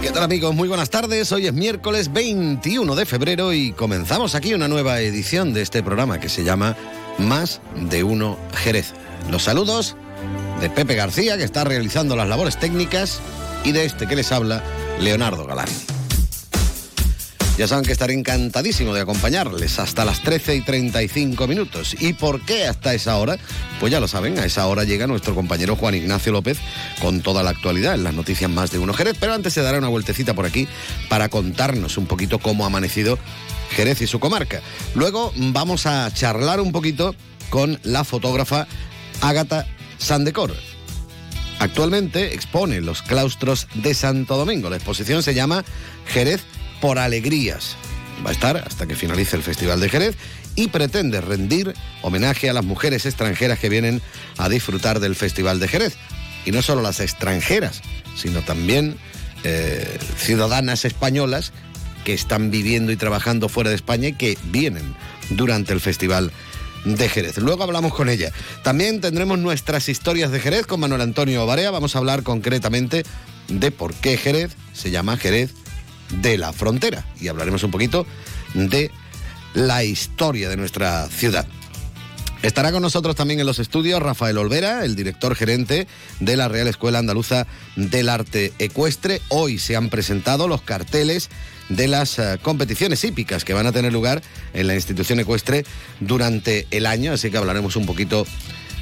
¿Qué tal amigos? Muy buenas tardes. Hoy es miércoles 21 de febrero y comenzamos aquí una nueva edición de este programa que se llama Más de uno Jerez. Los saludos de Pepe García que está realizando las labores técnicas y de este que les habla, Leonardo Galán. Ya saben que estaré encantadísimo de acompañarles hasta las 13 y 35 minutos. ¿Y por qué hasta esa hora? Pues ya lo saben, a esa hora llega nuestro compañero Juan Ignacio López con toda la actualidad en las noticias más de uno Jerez. Pero antes se dará una vueltecita por aquí para contarnos un poquito cómo ha amanecido Jerez y su comarca. Luego vamos a charlar un poquito con la fotógrafa Ágata Sandecor. Actualmente expone los claustros de Santo Domingo. La exposición se llama Jerez por alegrías. Va a estar hasta que finalice el Festival de Jerez y pretende rendir homenaje a las mujeres extranjeras que vienen a disfrutar del Festival de Jerez. Y no solo las extranjeras, sino también eh, ciudadanas españolas que están viviendo y trabajando fuera de España y que vienen durante el Festival de Jerez. Luego hablamos con ella. También tendremos nuestras historias de Jerez con Manuel Antonio Barea. Vamos a hablar concretamente de por qué Jerez se llama Jerez de la frontera y hablaremos un poquito de la historia de nuestra ciudad. Estará con nosotros también en los estudios Rafael Olvera, el director gerente de la Real Escuela Andaluza del Arte Ecuestre. Hoy se han presentado los carteles de las uh, competiciones hípicas que van a tener lugar en la institución ecuestre durante el año, así que hablaremos un poquito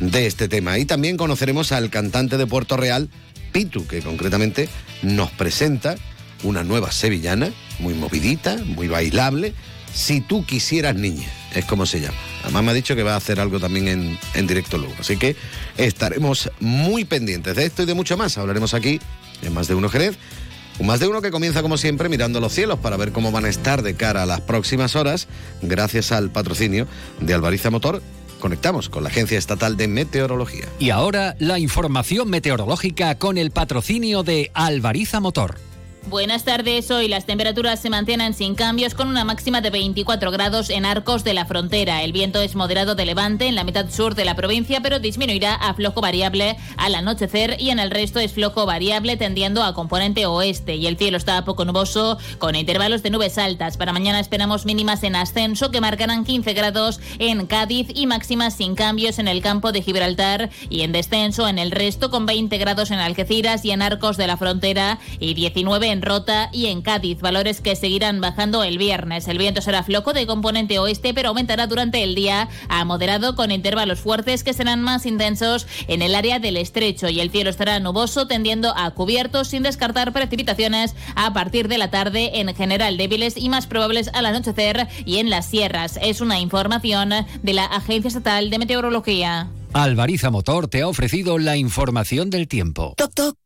de este tema. Y también conoceremos al cantante de Puerto Real, Pitu, que concretamente nos presenta una nueva sevillana, muy movidita, muy bailable. Si tú quisieras niña, es como se llama. Además me ha dicho que va a hacer algo también en, en directo luego. Así que estaremos muy pendientes de esto y de mucho más. Hablaremos aquí en Más de Uno Jerez. Un más de uno que comienza como siempre mirando los cielos para ver cómo van a estar de cara a las próximas horas, gracias al patrocinio de Alvariza Motor. Conectamos con la Agencia Estatal de Meteorología. Y ahora la información meteorológica con el patrocinio de Alvariza Motor. Buenas tardes. Hoy las temperaturas se mantienen sin cambios con una máxima de 24 grados en Arcos de la Frontera. El viento es moderado de levante en la mitad sur de la provincia, pero disminuirá a flojo variable al anochecer y en el resto es flojo variable tendiendo a componente oeste y el cielo está poco nuboso con intervalos de nubes altas. Para mañana esperamos mínimas en ascenso que marcarán 15 grados en Cádiz y máximas sin cambios en el campo de Gibraltar y en descenso en el resto con 20 grados en Algeciras y en Arcos de la Frontera y 19 en en Rota y en Cádiz, valores que seguirán bajando el viernes. El viento será floco de componente oeste, pero aumentará durante el día a moderado con intervalos fuertes que serán más intensos en el área del estrecho y el cielo estará nuboso tendiendo a cubierto sin descartar precipitaciones a partir de la tarde en general débiles y más probables al anochecer y en las sierras. Es una información de la Agencia Estatal de Meteorología. Alvariza Motor te ha ofrecido la información del tiempo. Toc, toc.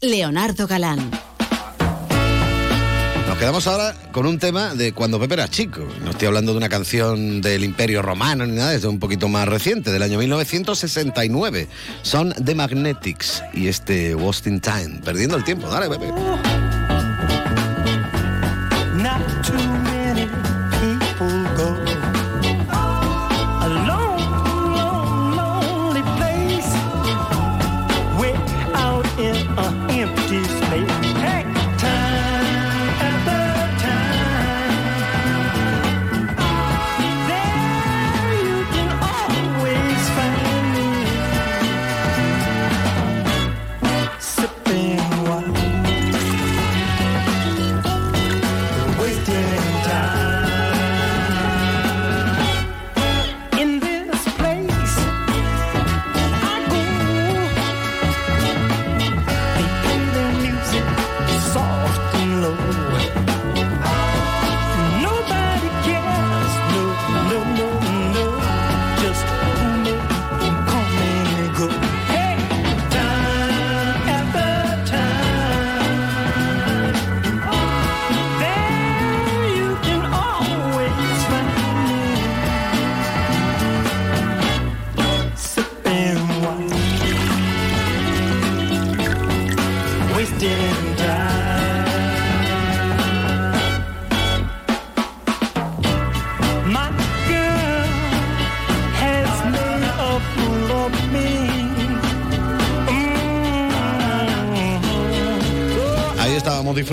Leonardo Galán. Nos quedamos ahora con un tema de cuando Pepe era chico. No estoy hablando de una canción del Imperio Romano ni nada, es un poquito más reciente, del año 1969. Son The Magnetics y este Was in Time. Perdiendo el tiempo, dale, Pepe.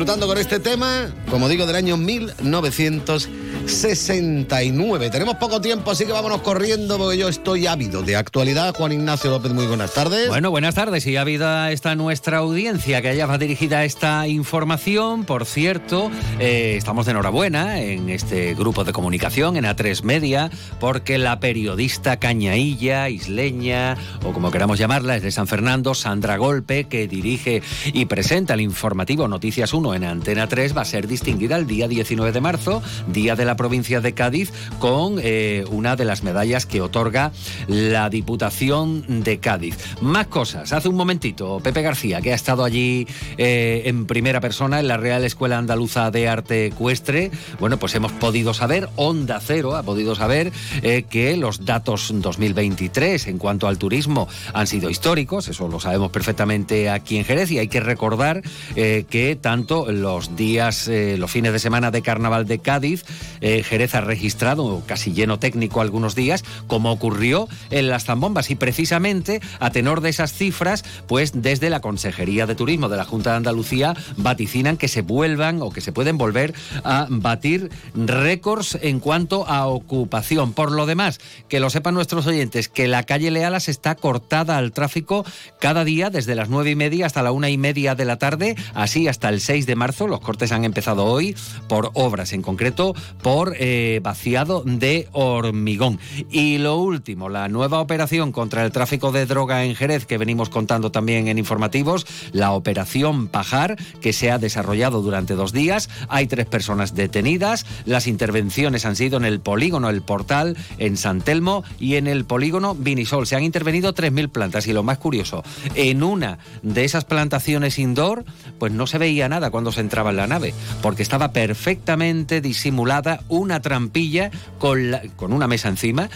Disfrutando con este tema, como digo, del año 1969. Tenemos poco tiempo, así que vámonos corriendo porque yo estoy ávido de actualidad. Juan Ignacio López, muy buenas tardes. Bueno, buenas tardes y ávida está nuestra audiencia que haya dirigida esta información. Por cierto, eh, estamos de enhorabuena en este grupo de comunicación, en A3 Media, porque la periodista cañailla, isleña, o como queramos llamarla, es de San Fernando, Sandra Golpe, que dirige y presenta el informativo Noticias 1 en Antena 3, va a ser distinguida el día 19 de marzo, Día de la Provincia de Cádiz, con eh, una de las medallas que otorga la Diputación de Cádiz. Más cosas. Hace un momentito, Pepe García, que ha estado allí eh, en primera persona en la Real Escuela Andaluza de Arte Ecuestre, bueno, pues hemos podido saber, Onda Cero ha podido saber eh, que los datos 2023 en cuanto al turismo han sido históricos, eso lo sabemos perfectamente aquí en Jerez y hay que recordar que tanto los días, los fines de semana de Carnaval de Cádiz, eh, Jerez ha registrado casi lleno técnico algunos días, como ocurrió en las zambombas y precisamente a tenor de esas cifras, pues desde la Consejería de Turismo de la Junta de Andalucía vaticinan que se vuelvan o que se pueden volver a batir récords en cuanto a ocupación. Por lo demás, que lo sepan nuestros oyentes, que la calle Lealas está cortada al tráfico cada día desde las nueve y media hasta la una y media de la tarde, así hasta el 6 de marzo. Los cortes han empezado hoy por obras, en concreto por eh, vaciado de hormigón. Y lo último, la nueva operación contra el tráfico de droga en Jerez, que venimos contando también en informativos, la operación Pajar, que se ha desarrollado durante dos días. Hay tres personas detenidas. Las intervenciones han sido en el polígono El Portal, en San Telmo y en el polígono Vinisol. Se han intervenido 3.000 plantas y lo más curioso, en una de esas plantaciones indoor, pues no se veía nada cuando se entraba en la nave, porque estaba perfectamente disimulada una trampilla con, la- con una mesa encima.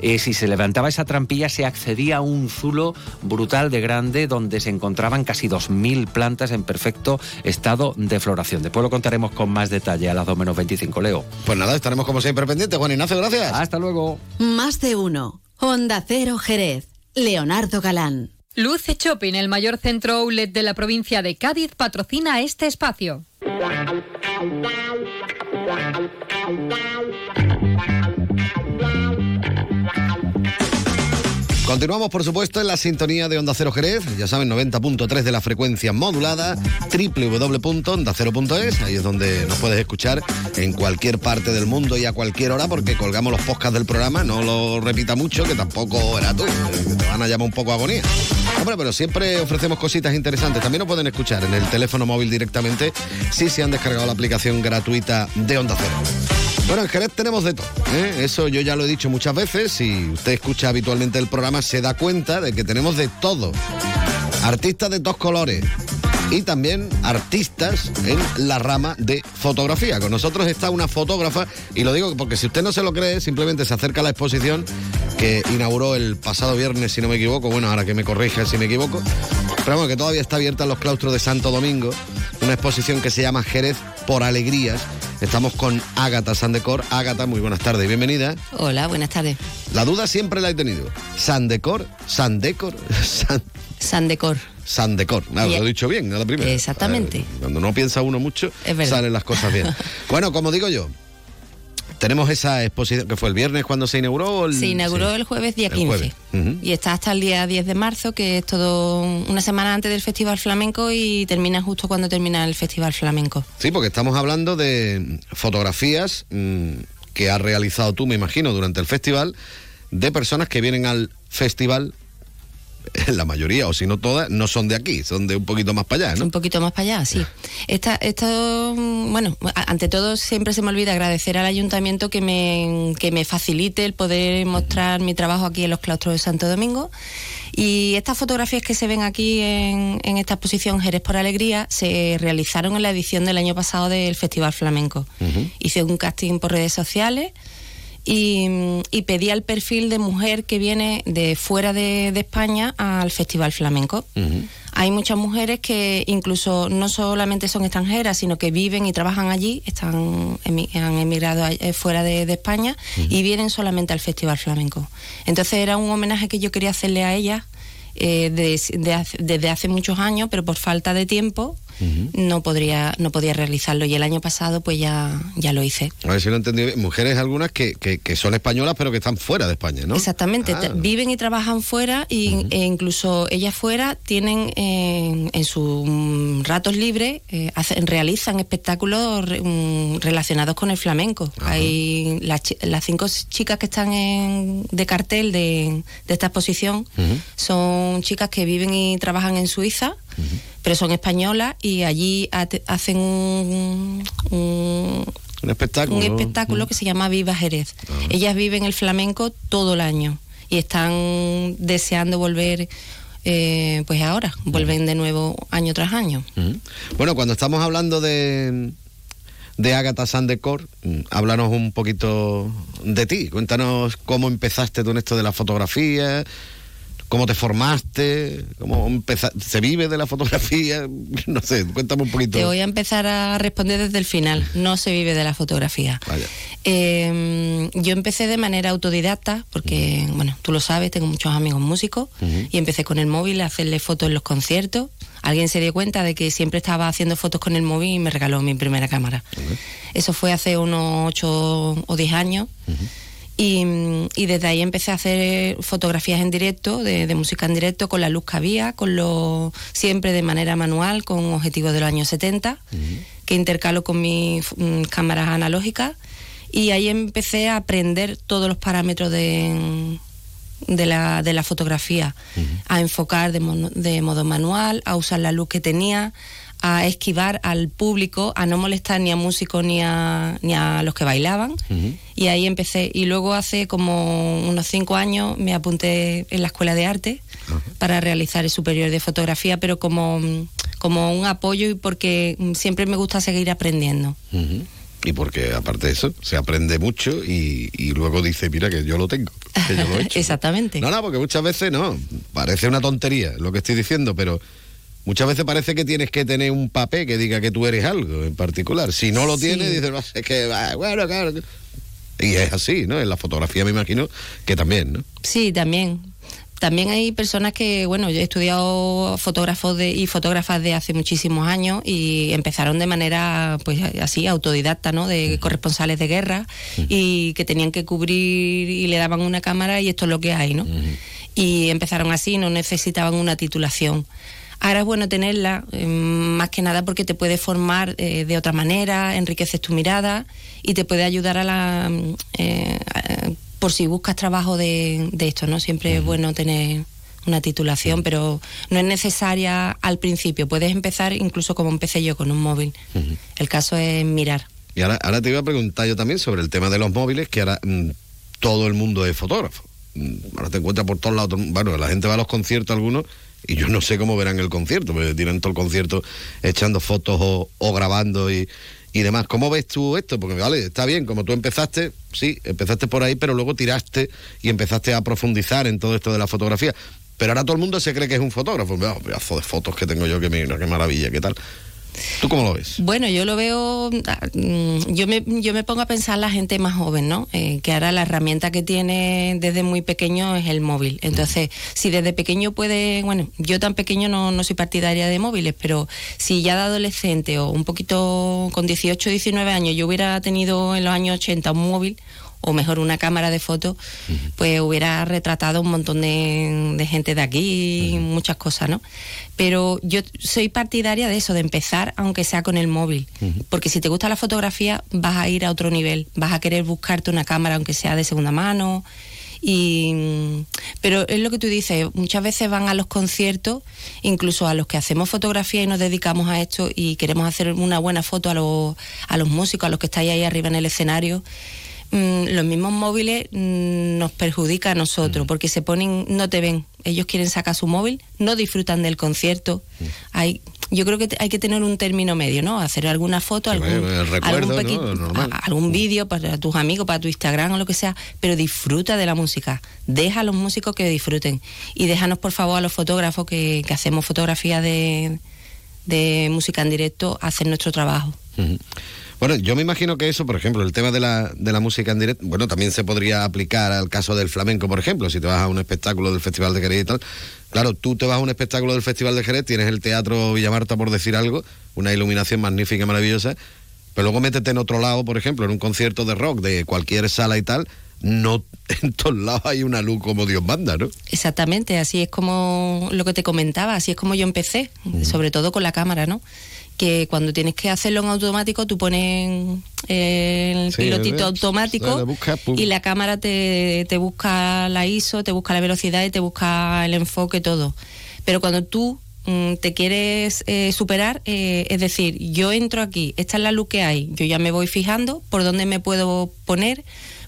Eh, si se levantaba esa trampilla se accedía a un zulo brutal de grande donde se encontraban casi 2.000 plantas en perfecto estado de floración. Después lo contaremos con más detalle a las 2 menos 25, Leo. Pues nada, estaremos como siempre pendientes. Juan Ignacio, gracias. Hasta luego. Más de uno. Onda Cero Jerez. Leonardo Galán. Luce Shopping, el mayor centro outlet de la provincia de Cádiz, patrocina este espacio. Wow, wow, wow. Continuamos, por supuesto, en la sintonía de Onda Cero Jerez. Ya saben, 90.3 de la frecuencia modulada, www.ondacero.es. Ahí es donde nos puedes escuchar en cualquier parte del mundo y a cualquier hora, porque colgamos los podcasts del programa. No lo repita mucho, que tampoco era tú, eh, te van a llamar un poco agonía. Hombre, pero siempre ofrecemos cositas interesantes. También nos pueden escuchar en el teléfono móvil directamente si se han descargado la aplicación gratuita de Onda Cero. Bueno, en Jerez tenemos de todo. ¿eh? Eso yo ya lo he dicho muchas veces. Si usted escucha habitualmente el programa, se da cuenta de que tenemos de todo. Artistas de dos colores. Y también artistas en la rama de fotografía. Con nosotros está una fotógrafa, y lo digo porque si usted no se lo cree, simplemente se acerca a la exposición que inauguró el pasado viernes, si no me equivoco. Bueno, ahora que me corrija si me equivoco. Pero bueno, que todavía está abierta en los claustros de Santo Domingo. Una exposición que se llama Jerez por Alegrías. Estamos con Ágata Sandecor. Ágata, muy buenas tardes, bienvenida. Hola, buenas tardes. La duda siempre la he tenido. Sandecor, Sandecor, San, Sandecor. Sandecor. Nada, lo he dicho bien, ¿no? la primera. Exactamente. Eh, Cuando no piensa uno mucho, salen las cosas bien. bueno, como digo yo, tenemos esa exposición que fue el viernes cuando se inauguró. el- Se inauguró sí. el jueves día El 15 jueves. Ujú. y está hasta el día 10 de marzo, que es todo una semana antes del Festival Flamenco y termina justo cuando termina el Festival Flamenco. Sí, porque estamos hablando de fotografías mm, que has realizado tú, me imagino, durante el festival, de personas que vienen al festival, la mayoría, o si no todas, no son de aquí, son de un poquito más para allá, ¿no? Un poquito más para allá, sí. Esta, esto, bueno, ante todo siempre se me olvida agradecer al ayuntamiento que me, que me facilite el poder mostrar mi trabajo aquí en los claustros de Santo Domingo. Y estas fotografías que se ven aquí en, en esta exposición Jerez por Alegría se realizaron en la edición del año pasado del Festival Flamenco. Hice un casting por redes sociales y, y pedí el perfil de mujer que viene de fuera de, de España al Festival Flamenco. Hay muchas mujeres que incluso no solamente son extranjeras, sino que viven y trabajan allí, están han emigrado eh, fuera de, de España y vienen solamente al Festival Flamenco. Entonces era un homenaje que yo quería hacerle a ellas eh, de- desde hace muchos años, pero por falta de tiempo no podría no podía realizarlo y el año pasado pues ya ya lo hice. A ver si lo he entendido bien. Mujeres algunas que, que, que son españolas pero que están fuera de España, ¿no? Exactamente, Ah. viven y trabajan fuera y, e incluso ellas fuera tienen eh, en sus ratos libres eh, hacen- realizan espectáculos re- mm, relacionados con el flamenco. Hay las, las cinco chicas que están en- de cartel de, de esta exposición son chicas que viven y trabajan en Suiza. Pero son españolas y allí hacen un- un, Un espectáculo. un espectáculo que se llama Viva Jerez. Ellas viven el flamenco todo el año y están deseando volver, eh, pues ahora, vuelven de nuevo año tras año. Bueno, cuando estamos hablando de, de Agatha Sandecor, mm, háblanos un poquito de ti. Cuéntanos cómo empezaste tú en esto de la fotografía, cómo te formaste, cómo se vive de la fotografía. No sé, cuéntame un poquito. Te voy a empezar a responder desde el final. No se vive de la fotografía. Vaya. Eh, yo empecé de manera autodidacta, porque, bueno, tú lo sabes, tengo muchos amigos músicos, y empecé con el móvil a hacerle fotos en los conciertos. Alguien se dio cuenta de que siempre estaba haciendo fotos con el móvil y me regaló mi primera cámara. Eso fue hace unos 8 o 10 años. Y, mm, y desde ahí empecé a hacer fotografías en directo, de, de música en directo, con la luz que había, con lo, siempre de manera manual, con objetivos de los años 70, que intercalo con mis mm, cámaras analógicas. Y ahí empecé a aprender todos los parámetros de, de, la, de la fotografía, a enfocar de, mono- de modo manual, a usar la luz que tenía, a esquivar al público, a no molestar ni a músicos ni a, ni a los que bailaban. Y ahí empecé. Y luego hace como unos cinco años me apunté en la escuela de arte para realizar el superior de fotografía, pero como, como un apoyo y porque siempre me gusta seguir aprendiendo. Y porque aparte de eso, se aprende mucho y, y luego dice, mira que yo lo tengo, que yo lo he hecho. Exactamente. No, no, porque muchas veces no, parece una tontería lo que estoy diciendo, pero muchas veces parece que tienes que tener un papel que diga que tú eres algo en particular. Si no lo Sí. tienes, dices, "Ah, es que, ah, bueno, claro. Y es así, ¿no? En la fotografía me imagino que también, ¿no? Sí, también. También hay personas que, bueno, yo he estudiado fotógrafos de, y fotógrafas de hace muchísimos años y empezaron de manera, pues así, autodidacta, ¿no? De corresponsales de guerra y que tenían que cubrir y le daban una cámara y esto es lo que hay, ¿no? Y empezaron así, no necesitaban una titulación. Ahora es bueno tenerla, eh, más que nada porque te puede formar eh, de otra manera, enriqueces tu mirada y te puede ayudar a la. mm, eh, a- por si buscas trabajo de, de esto, ¿no? Siempre es bueno tener una titulación, pero no es necesaria al principio. Puedes empezar incluso como empecé yo, con un móvil. El caso es mirar. Y ahora, ahora te iba a preguntar yo también sobre el tema de los móviles, que ahora mm, todo el mundo es fotógrafo. Mm, Ahora te encuentras por todos lados. Bueno, la gente va a los conciertos algunos y yo no sé cómo verán el concierto, porque tiran todo el concierto echando fotos o, o grabando y, y demás. ¿Cómo ves tú esto? Porque, vale, está bien, como tú empezaste, sí, empezaste por ahí, pero luego tiraste y empezaste a profundizar en todo esto de la fotografía. Pero ahora todo el mundo se cree que es un fotógrafo. Vea, pedazo de fotos que tengo yo, que mira, qué maravilla, qué tal. ¿Tú cómo lo ves? Bueno, yo lo veo, mm, yo me, yo me pongo a pensar la gente más joven, ¿no? Eh, que ahora la herramienta que tiene desde muy pequeño es el móvil. Entonces, si desde pequeño puede, bueno, yo tan pequeño no, no soy partidaria de móviles, pero si ya de adolescente o un poquito con 18, 19 años yo hubiera tenido en los años 80 un móvil, o mejor una cámara de fotos, pues hubiera retratado un montón de, de gente de aquí, muchas cosas, ¿no? Pero yo soy partidaria de eso, de empezar aunque sea con el móvil, porque si te gusta la fotografía vas a ir a otro nivel, vas a querer buscarte una cámara aunque sea de segunda mano. Y, pero es lo que tú dices, muchas veces van a los conciertos, incluso a los que hacemos fotografía y nos dedicamos a esto y queremos hacer una buena foto a los, a los músicos, a los que estáis ahí arriba en el escenario, mm, los mismos móviles mm, nos perjudica a nosotros porque se ponen, no te ven, ellos quieren sacar su móvil, no disfrutan del concierto. Hay, yo creo que hay que tener un término medio, ¿no? Hacer alguna foto, algún, recuerdo, vídeo para tus amigos, para tu Instagram o lo que sea, pero disfruta de la música. Deja a los músicos que disfruten y déjanos por favor a los fotógrafos que, que hacemos fotografías de, de música en directo hacer nuestro trabajo. Bueno, yo me imagino que eso, por ejemplo, el tema de la, de la música en directo, bueno, también se podría aplicar al caso del flamenco, por ejemplo, si te vas a un espectáculo del Festival de Jerez y tal. Claro, tú te vas a un espectáculo del Festival de Jerez, tienes el Teatro Villamarta, por decir algo, una iluminación magnífica y maravillosa, pero luego métete en otro lado, por ejemplo, en un concierto de rock de cualquier sala y tal, no en todos lados hay una luz como Dios manda, ¿no? Exactamente, así es como lo que te comentaba, así es como yo empecé, sobre todo con la cámara, ¿no? Que cuando tienes que hacerlo en automático, tú pones el Sí, pilotito eh, automático y la cámara te, te busca la ISO, te busca la velocidad y te busca el enfoque, todo. Pero cuando tú mm, te quieres eh, superar, eh, es decir, yo entro aquí, esta es la luz que hay, yo ya me voy fijando por dónde me puedo poner,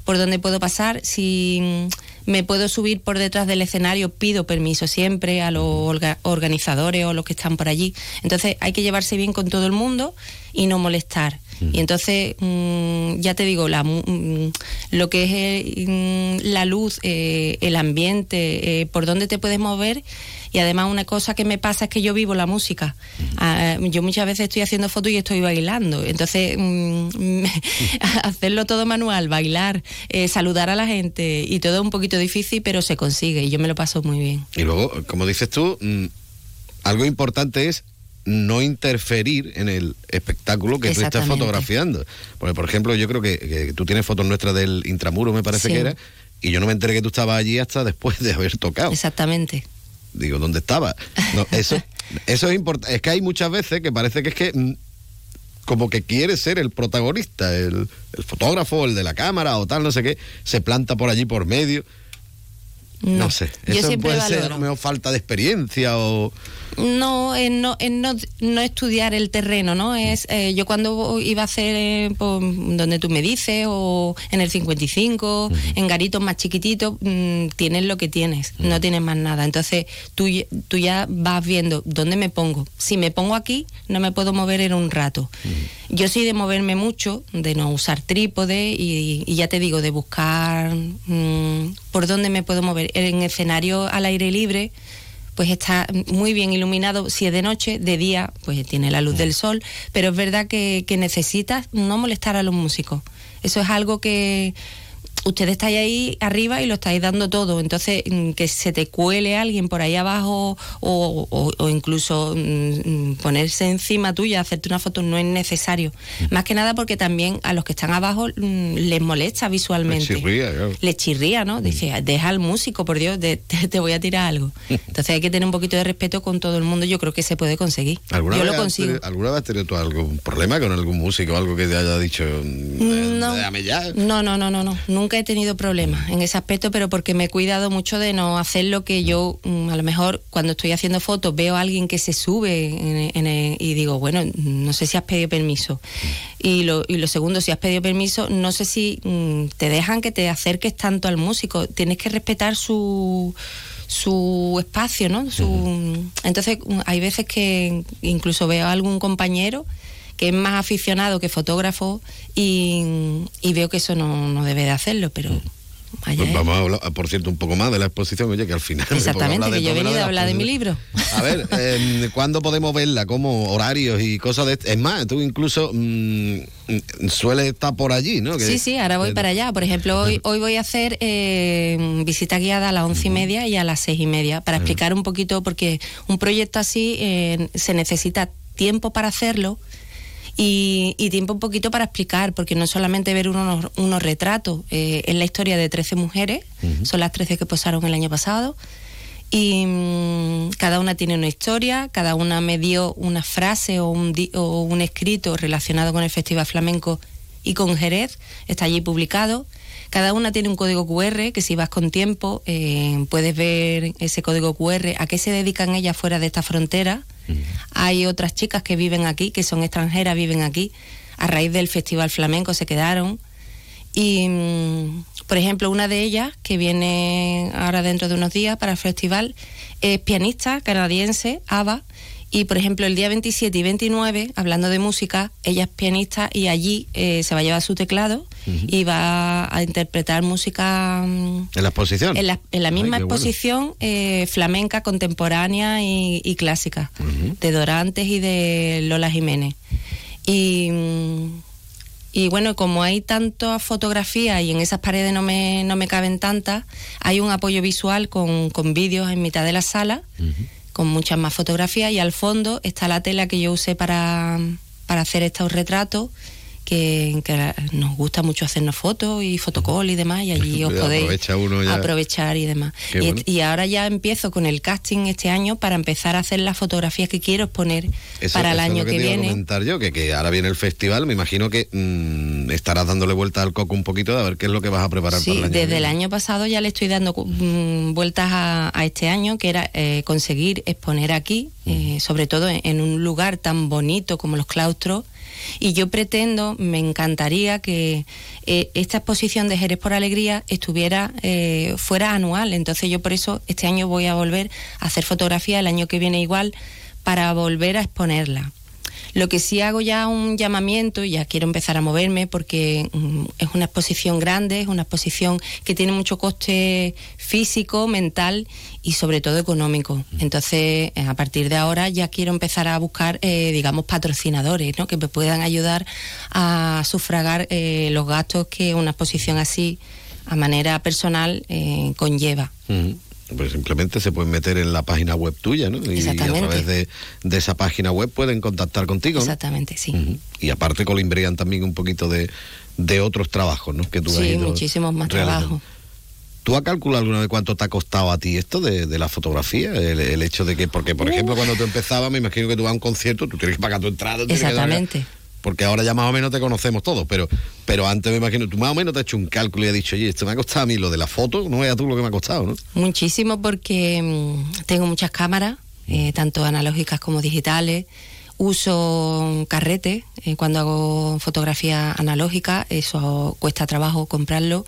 por dónde puedo pasar, si me puedo subir por detrás del escenario, pido permiso siempre a los orga- organizadores o los que están por allí. Entonces hay que llevarse bien con todo el mundo y no molestar. Y entonces, mm, ya te digo, la, mm, lo que es el, mm, la luz, eh, el ambiente, eh, por dónde te puedes mover. Y además una cosa que me pasa es que yo vivo la música. Ah, yo muchas veces estoy haciendo fotos y estoy bailando. Entonces, mm, hacerlo todo manual, bailar, eh, saludar a la gente y todo es un poquito difícil, pero se consigue y yo me lo paso muy bien. Y luego, como dices tú, mm, algo importante es no interferir en el espectáculo que tú estás fotografiando. Porque, por ejemplo, yo creo que, que tú tienes fotos nuestras del intramuro, me parece Sí. que era, y yo no me enteré que tú estabas allí hasta después de haber tocado. Exactamente. Digo, ¿dónde estaba? No, eso, eso es importante. Es que hay muchas veces que parece que es que mm, como que quiere ser el protagonista, el, el fotógrafo, el de la cámara o tal, no sé qué, se planta por allí por medio. No, sé. Eso puede ser a lo mejor falta de experiencia o... No, en no, en no, no estudiar el terreno, ¿no? Es eh, yo cuando iba a hacer eh, donde tú me dices o en el 55, en garitos más chiquititos, mm, tienes lo que tienes, no tienes más nada. Entonces tú, ya- tú ya vas viendo dónde me pongo. Si me pongo aquí, no me puedo mover en un rato. Yo soy de moverme mucho, de no usar trípode y, y ya te digo, de buscar mm, por dónde me puedo mover. En escenario al aire libre, pues está muy bien iluminado. Si es de noche, de día, pues tiene la luz del sol. Pero es verdad que, que necesitas no molestar a los músicos. Eso es algo que ustedes estáis ahí arriba y lo estáis dando todo. Entonces, mm, que se te cuele alguien por ahí abajo o, o- o incluso mm, mm, ponerse encima tuya, hacerte una foto, no es necesario. Más que nada porque también a los que están abajo les molesta visualmente Les chirría, claro. le chirría, ¿no? Dice, deja al músico, por Dios, de- te, te voy a tirar algo. Entonces hay que tener un poquito de respeto con todo el mundo. Yo creo que se puede conseguir. ¿Alguna Yo vez lo consigo. tenido- ¿Alguna vez has tenido tú algún problema con algún músico, algo que te haya dicho, No. déjame ya? No, no, no, no, no. Nunca he tenido problemas en ese aspecto, pero porque me he cuidado mucho de no hacer lo que yo, mm, a lo mejor, cuando estoy haciendo fotos, veo a alguien que se sube en- en el- y digo, bueno, no sé si has pedido permiso. Y lo, y lo segundo, si has pedido permiso, no sé si mm, te dejan que te acerques tanto al músico. Tienes que respetar su su espacio, ¿no? Su, Entonces, mm, hay veces que incluso veo a algún compañero que es más aficionado que fotógrafo y, y veo que eso no, no debe de hacerlo, pero Pues él. vamos a hablar, por cierto, un poco más de la exposición, oye, que al final... Exactamente, que yo he venido a la hablar de mi libro. A ver, eh, ¿cuándo podemos verla? ¿Cómo? Horarios y cosas de... Es más, tú incluso mm, mm, sueles estar por allí, ¿no? Que- Sí, sí, ahora voy que- para allá. Por ejemplo, hoy, hoy voy a hacer eh, visita guiada a las once y media y a las seis y media para explicar un poquito, porque un proyecto así eh, se necesita tiempo para hacerlo y, y tiempo un poquito para explicar, porque no solamente ver unos, unos retratos, eh, es la historia de 13 mujeres, son las 13 que posaron el año pasado. Y mm, cada una tiene una historia, cada una me dio una frase o un, di- o un escrito relacionado con el Festival Flamenco y con Jerez, está allí publicado. Cada una tiene un código QR que si vas con tiempo eh, puedes ver ese código QR, a qué se dedican ellas fuera de esta frontera. Hay otras chicas que viven aquí, que son extranjeras, viven aquí. A raíz del Festival Flamenco se quedaron. Y, mm, por ejemplo, una de ellas, que viene ahora dentro de unos días para el festival, es pianista canadiense, Ava. Y, por ejemplo, el día 27 y 29, hablando de música, ella es pianista y allí eh, se va a llevar su teclado y va a interpretar música mm, ¿En la exposición? en la, en la Ay, misma bueno. exposición eh, flamenca, contemporánea y, y clásica, de Dorantes y de Lola Jiménez. Y, mm, Y bueno, como hay tantas fotografías y en esas paredes no me, no me caben tantas, hay un apoyo visual con, con vídeos en mitad de la sala, con muchas más fotografías, y al fondo está la tela que yo usé para, para hacer estos retratos, que, que nos gusta mucho hacernos fotos y fotocall y demás, y allí os podéis Aprovecha uno ya. aprovechar y demás. Y, bueno. y ahora ya empiezo con el casting este año para empezar a hacer las fotografías que quiero exponer Eso- para el eso es año lo que, que, te iba a viene. comentar yo, que, que ahora viene el festival, me imagino que mm, estarás dándole vuelta al coco un poquito de a ver qué es lo que vas a preparar Sí, para el año. desde el viene. año pasado ya le estoy dando mm, vueltas a, a este año, que era eh, conseguir exponer aquí, eh, sobre todo en, en un lugar tan bonito como los claustros. Y yo pretendo, me encantaría que eh, esta exposición de Jerez por Alegría estuviera, eh, fuera anual. Entonces yo por eso este año voy a volver a hacer fotografía, el año que viene igual, para volver a exponerla. Lo que sí hago ya un llamamiento, y ya quiero empezar a moverme porque mm, es una exposición grande, es una exposición que tiene mucho coste físico, mental y sobre todo económico. Entonces, eh, a partir de ahora ya quiero empezar a buscar, eh, digamos, patrocinadores, ¿no? que me puedan ayudar a sufragar eh, los gastos que una exposición así, a manera personal, eh, conlleva. Pues simplemente se pueden meter en la página web tuya, ¿no? Y a través de, de esa página web pueden contactar contigo. ¿no? Exactamente, sí. Y aparte colimbrean también un poquito de, de otros trabajos, ¿no? Que tú has Sí, ido muchísimos más trabajos. ¿Tú has calculado alguna vez cuánto te ha costado a ti esto de, de la fotografía? El, el hecho de que, porque por ejemplo cuando tú empezabas, me imagino que tú vas a un concierto, tú tienes que pagar tu entrada. que Exactamente. Porque ahora ya más o menos te conocemos todos, pero, pero antes me imagino, tú más o menos te has hecho un cálculo y has dicho, oye, esto me ha costado a mí lo de la foto, no veas tú lo que me ha costado, ¿no? Muchísimo porque mm, tengo muchas cámaras, eh, tanto analógicas como digitales. Uso carrete eh, cuando hago fotografía analógica, eso cuesta trabajo comprarlo,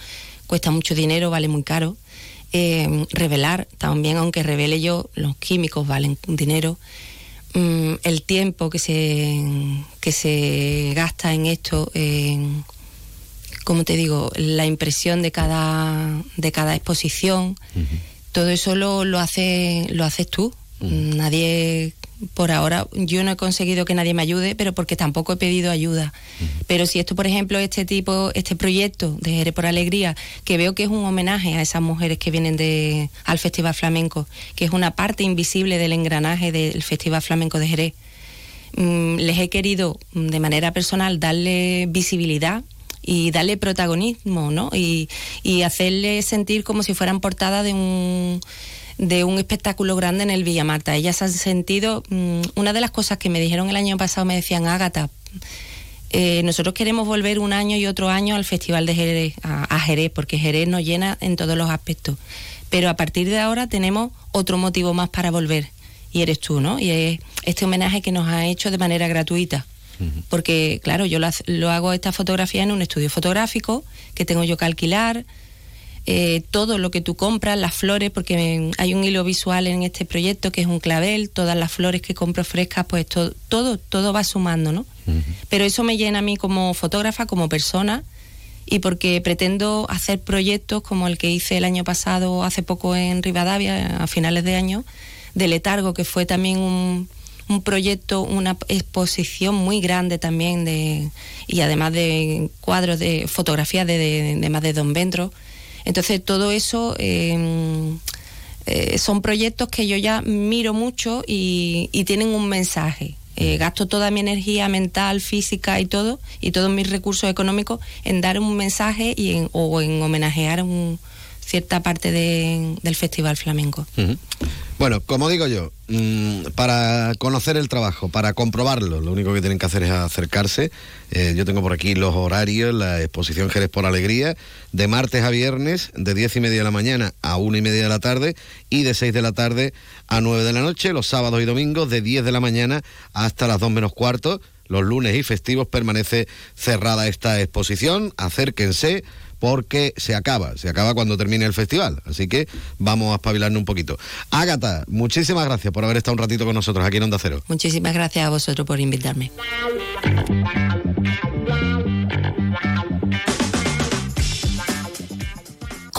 cuesta mucho dinero, vale muy caro. Eh, revelar también, aunque revele yo, los químicos valen dinero. Mm, el tiempo que se, que se gasta en esto, en, como te digo, la impresión de cada, de cada exposición, todo eso lo, lo, hace, lo haces tú. Nadie, por ahora, yo no he conseguido que nadie me ayude, pero porque tampoco he pedido ayuda. Pero si esto, por ejemplo, este tipo, este proyecto de Jerez por Alegría, que veo que es un homenaje a esas mujeres que vienen de, al Festival Flamenco, que es una parte invisible del engranaje del Festival Flamenco de Jerez, mm, les he querido mm, de manera personal darle visibilidad y darle protagonismo, ¿no? Y, y hacerle sentir como si fueran portada de un de un espectáculo grande en el Villa Marta. Ellas han sentido, mm, una de las cosas que me dijeron el año pasado, me decían, Ágata, eh, nosotros queremos volver un año y otro año al Festival de Jerez, a, a Jerez, porque Jerez nos llena en todos los aspectos. Pero a partir de ahora tenemos otro motivo más para volver, y eres tú, ¿no? Y es este homenaje que nos ha hecho de manera gratuita. Porque, claro, yo lo, lo hago esta fotografía en un estudio fotográfico que tengo yo que alquilar, eh, todo lo que tú compras, las flores, porque hay un hilo visual en este proyecto que es un clavel, todas las flores que compro frescas, pues to- todo, todo va sumando, ¿no? Pero eso me llena a mí como fotógrafa, como persona, y porque pretendo hacer proyectos como el que hice el año pasado, hace poco en Rivadavia, a finales de año, de Letargo, que fue también un, un proyecto, una exposición muy grande también, de, y además de cuadros de fotografías de, de, de más de Don Ventro. Entonces, todo eso eh, eh, son proyectos que yo ya miro mucho y, y tienen un mensaje. Eh, gasto toda mi energía mental, física y todo, y todos mis recursos económicos en dar un mensaje y en, o en homenajear un- cierta parte de- del Festival Flamenco. Bueno, como digo yo, mm, para conocer el trabajo, para comprobarlo, lo único que tienen que hacer es acercarse. Eh, yo tengo por aquí los horarios, la exposición Jerez por Alegría, de martes a viernes, de 10 y media de la mañana a 1 y media de la tarde, y de 6 de la tarde a 9 de la noche, los sábados y domingos, de 10 de la mañana hasta las 2 menos cuarto. Los lunes y festivos permanece cerrada esta exposición. Acérquense porque se acaba, se acaba cuando termine el festival. Así que vamos a espabilarnos un poquito. Ágata, muchísimas gracias por haber estado un ratito con nosotros aquí en Onda Cero. Muchísimas gracias a vosotros por invitarme.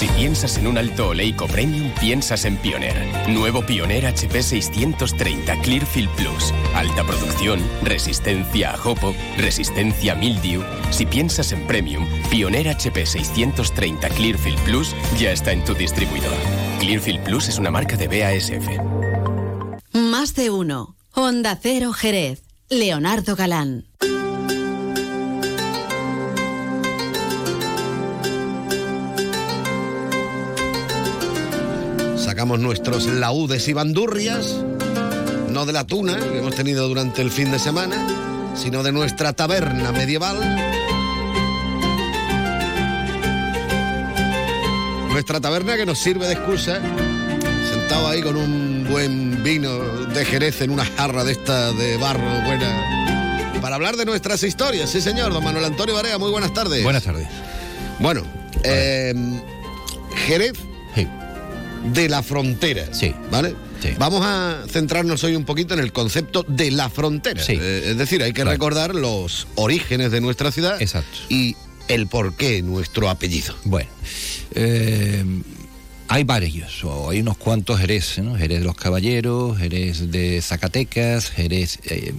Si piensas en un alto oleico premium, piensas en Pioneer. Nuevo Pioneer HP 630 Clearfield Plus. Alta producción, resistencia a jopo, resistencia a mildew. Si piensas en premium, Pioneer HP 630 Clearfield Plus ya está en tu distribuidor. Clearfield Plus es una marca de BASF. Más de uno. Honda Cero Jerez. Leonardo Galán. Sacamos nuestros laúdes y bandurrias, no de la tuna que hemos tenido durante el fin de semana, sino de nuestra taberna medieval. Nuestra taberna que nos sirve de excusa, sentado ahí con un buen vino de Jerez en una jarra de esta de barro buena, para hablar de nuestras historias. Sí, señor, don Manuel Antonio Barea, muy buenas tardes. Buenas tardes. Bueno, eh, Jerez de la frontera. Sí. ¿Vale? Vamos a centrarnos hoy un poquito en el concepto de la frontera. Sí. Eh, es decir, hay que recordar los orígenes de nuestra ciudad. Exacto. Y el porqué nuestro apellido. Bueno, eh, hay varios, o hay unos cuantos Jerez, ¿no? Jerez de los Caballeros, Jerez de Zacatecas, Jerez, eh,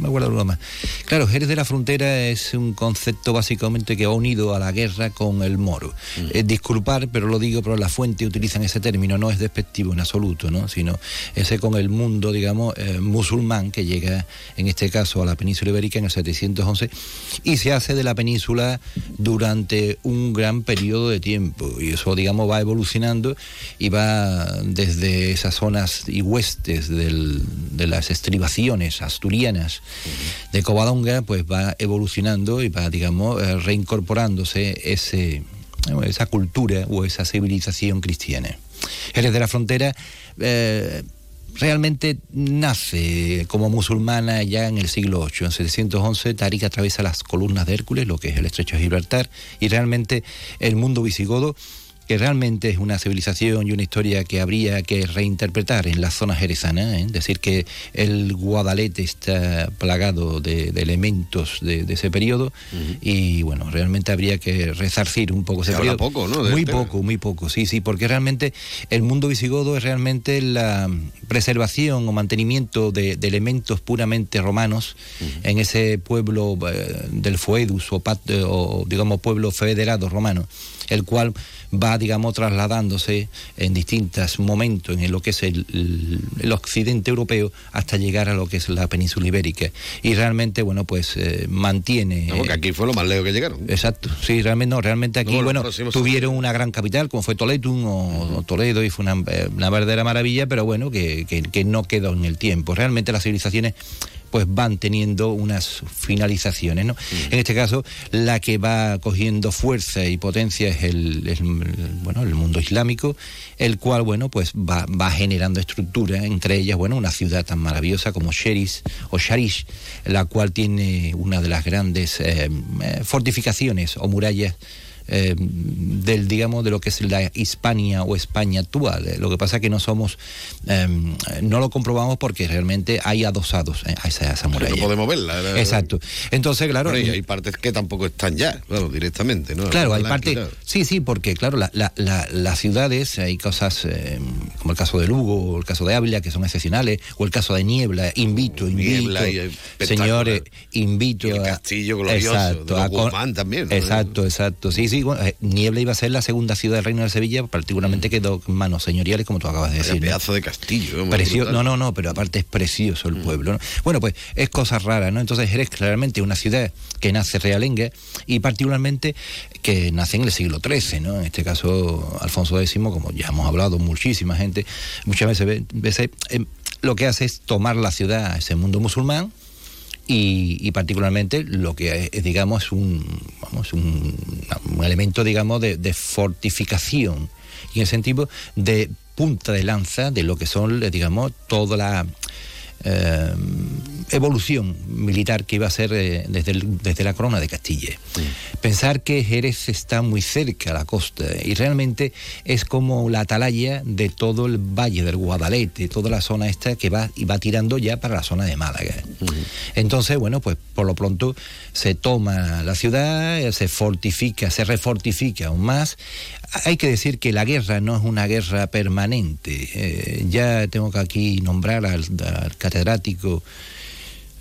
me acuerdo de uno más. Claro, Jerez de la Frontera es un concepto básicamente que va unido a la guerra con el moro. Eh, disculpar, pero lo digo, pero la fuente utilizan ese término, no es despectivo en absoluto, ¿no? Sino ese con el mundo, digamos, eh, musulmán que llega, en este caso, a la península ibérica en el 711 y se hace de la península durante un gran periodo de tiempo. Y eso, digamos, va evolucionando y va desde esas zonas y huestes del- de las estribaciones asturianas de Covadonga, pues va evolucionando y va, digamos, eh, reincorporándose ese, esa cultura o esa civilización cristiana. Jerez de la Frontera eh, realmente nace como musulmana ya en el siglo VIII. En 711 Tarik atraviesa las columnas de Hércules, lo que es el estrecho de Gibraltar, y realmente el mundo visigodo que realmente es una civilización y una historia que habría que reinterpretar en la zona jerezana, ¿eh? decir que el Guadalete está plagado de, de elementos de, de ese periodo y bueno, realmente habría que resarcir un poco ese Se habla periodo. poco, ¿no? de Muy este. poco, muy poco, sí, sí, porque realmente el mundo visigodo es realmente la preservación o mantenimiento de, elementos puramente romanos en ese pueblo eh, del Foedus o, eh, o, digamos pueblo federado romano, el cual va, digamos, trasladándose en distintos momentos en lo que es el, el- occidente europeo hasta llegar a lo que es la península ibérica. Y realmente, bueno, pues eh, mantiene... No, porque aquí fue lo más lejos que llegaron. Exacto, sí, realmente no, realmente aquí, bueno, tuvieron una gran capital como fue Toledo o, o Toledo y fue una, eh, una verdadera maravilla, pero bueno, que, que- que no quedó en el tiempo. Realmente las civilizaciones pues van teniendo unas finalizaciones, ¿no? En este caso, la que va cogiendo fuerza y potencia es el, el- bueno, el mundo islámico, el cual, bueno, pues va, va generando estructura, entre ellas, bueno, una ciudad tan maravillosa como Sheris o Sharish, la cual tiene una de las grandes eh, eh, fortificaciones o murallas eh, del digamos de lo que es la Hispania o España actual. Eh, Lo que pasa es que no somos, eh, no lo comprobamos porque realmente hay adosados eh, a esa, a esa muralla. No podemos verla. era- Exacto. Entonces, claro. Y hay partes que tampoco están ya, claro, directamente, ¿no? Claro, hay La han parte. quitado. Sí, sí, porque claro, la- la- la- las ciudades, hay cosas eh, como el caso de Lugo, o el caso de Ávila, que son excepcionales, o el caso de Niebla. Invito, invito, Niebla señores, invito Y el a. castillo glorioso de los a Guzmán también, ¿no? Exacto, exacto. Sí, sí, bueno, eh, Niebla iba a ser la segunda ciudad del Reino de Sevilla, particularmente quedó en manos señoriales, como tú acabas de decir. ¿no? pedazo de castillo. no, no, no, pero aparte es precioso el pueblo. ¿no? Bueno, pues es cosa rara, ¿no? Entonces Jerez claramente una ciudad que nace realenga y particularmente que nace en el siglo XIII, ¿no? En este caso Alfonso X, como ya hemos hablado, muchísima gente, muchas veces, ve- veces eh, lo que hace es tomar la ciudad, ese mundo musulmán, y, particularmente lo que es, digamos, un, vamos, un, elemento, digamos, de, fortificación. Y en sentido de punta de lanza de lo que son, digamos, toda la eh, evolución militar que iba a ser eh, desde, el- desde la corona de Castilla. Pensar que Jerez está muy cerca a la costa y realmente es como la atalaya de todo el valle del Guadalete, toda la zona esta que va y va tirando ya para la zona de Málaga. Entonces, bueno, pues por lo pronto se toma la ciudad, eh, se fortifica, se refortifica aún más. Hay que decir que la guerra no es una guerra permanente. Eh, ya tengo que aquí nombrar al, al catedrático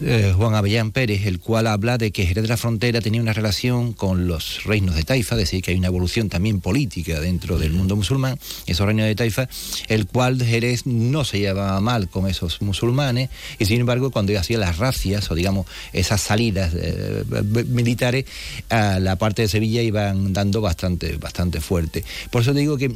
eh, Juan Avellán Pérez, el cual habla de que Jerez de la Frontera tenía una relación con los reinos de Taifa, es decir, que hay una evolución también política dentro del mundo musulmán, esos reinos de Taifa, el cual Jerez no se llevaba mal con esos musulmanes, y sin embargo, cuando hacía las racias, o digamos, esas salidas eh, militares, a la parte de Sevilla iban dando bastante, bastante fuerte. Por eso digo que eh,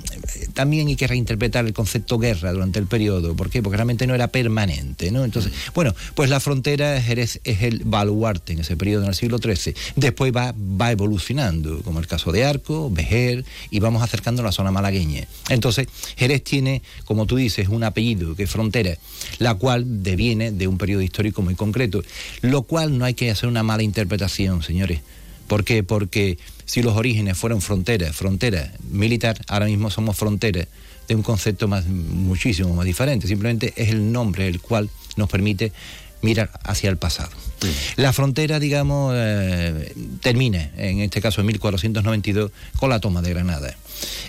también hay que reinterpretar el concepto guerra durante el periodo. ¿Por qué? Porque realmente no era permanente, ¿no? Entonces, bueno, pues la frontera Jerez es el baluarte en ese periodo en el siglo XIII. Después va, va evolucionando, como el caso de Arco, Vejer, y vamos acercando a la zona malagueña. Entonces, Jerez tiene, como tú dices, un apellido que es frontera, la cual deviene de un periodo histórico muy concreto, lo cual no hay que hacer una mala interpretación, señores. ¿Por qué? Porque si los orígenes fueron frontera, frontera militar, ahora mismo somos frontera de un concepto más, muchísimo más diferente. Simplemente es el nombre el cual nos permite mirar hacia el pasado. La frontera, digamos, eh, termina, en este caso en 1492, con la toma de Granada.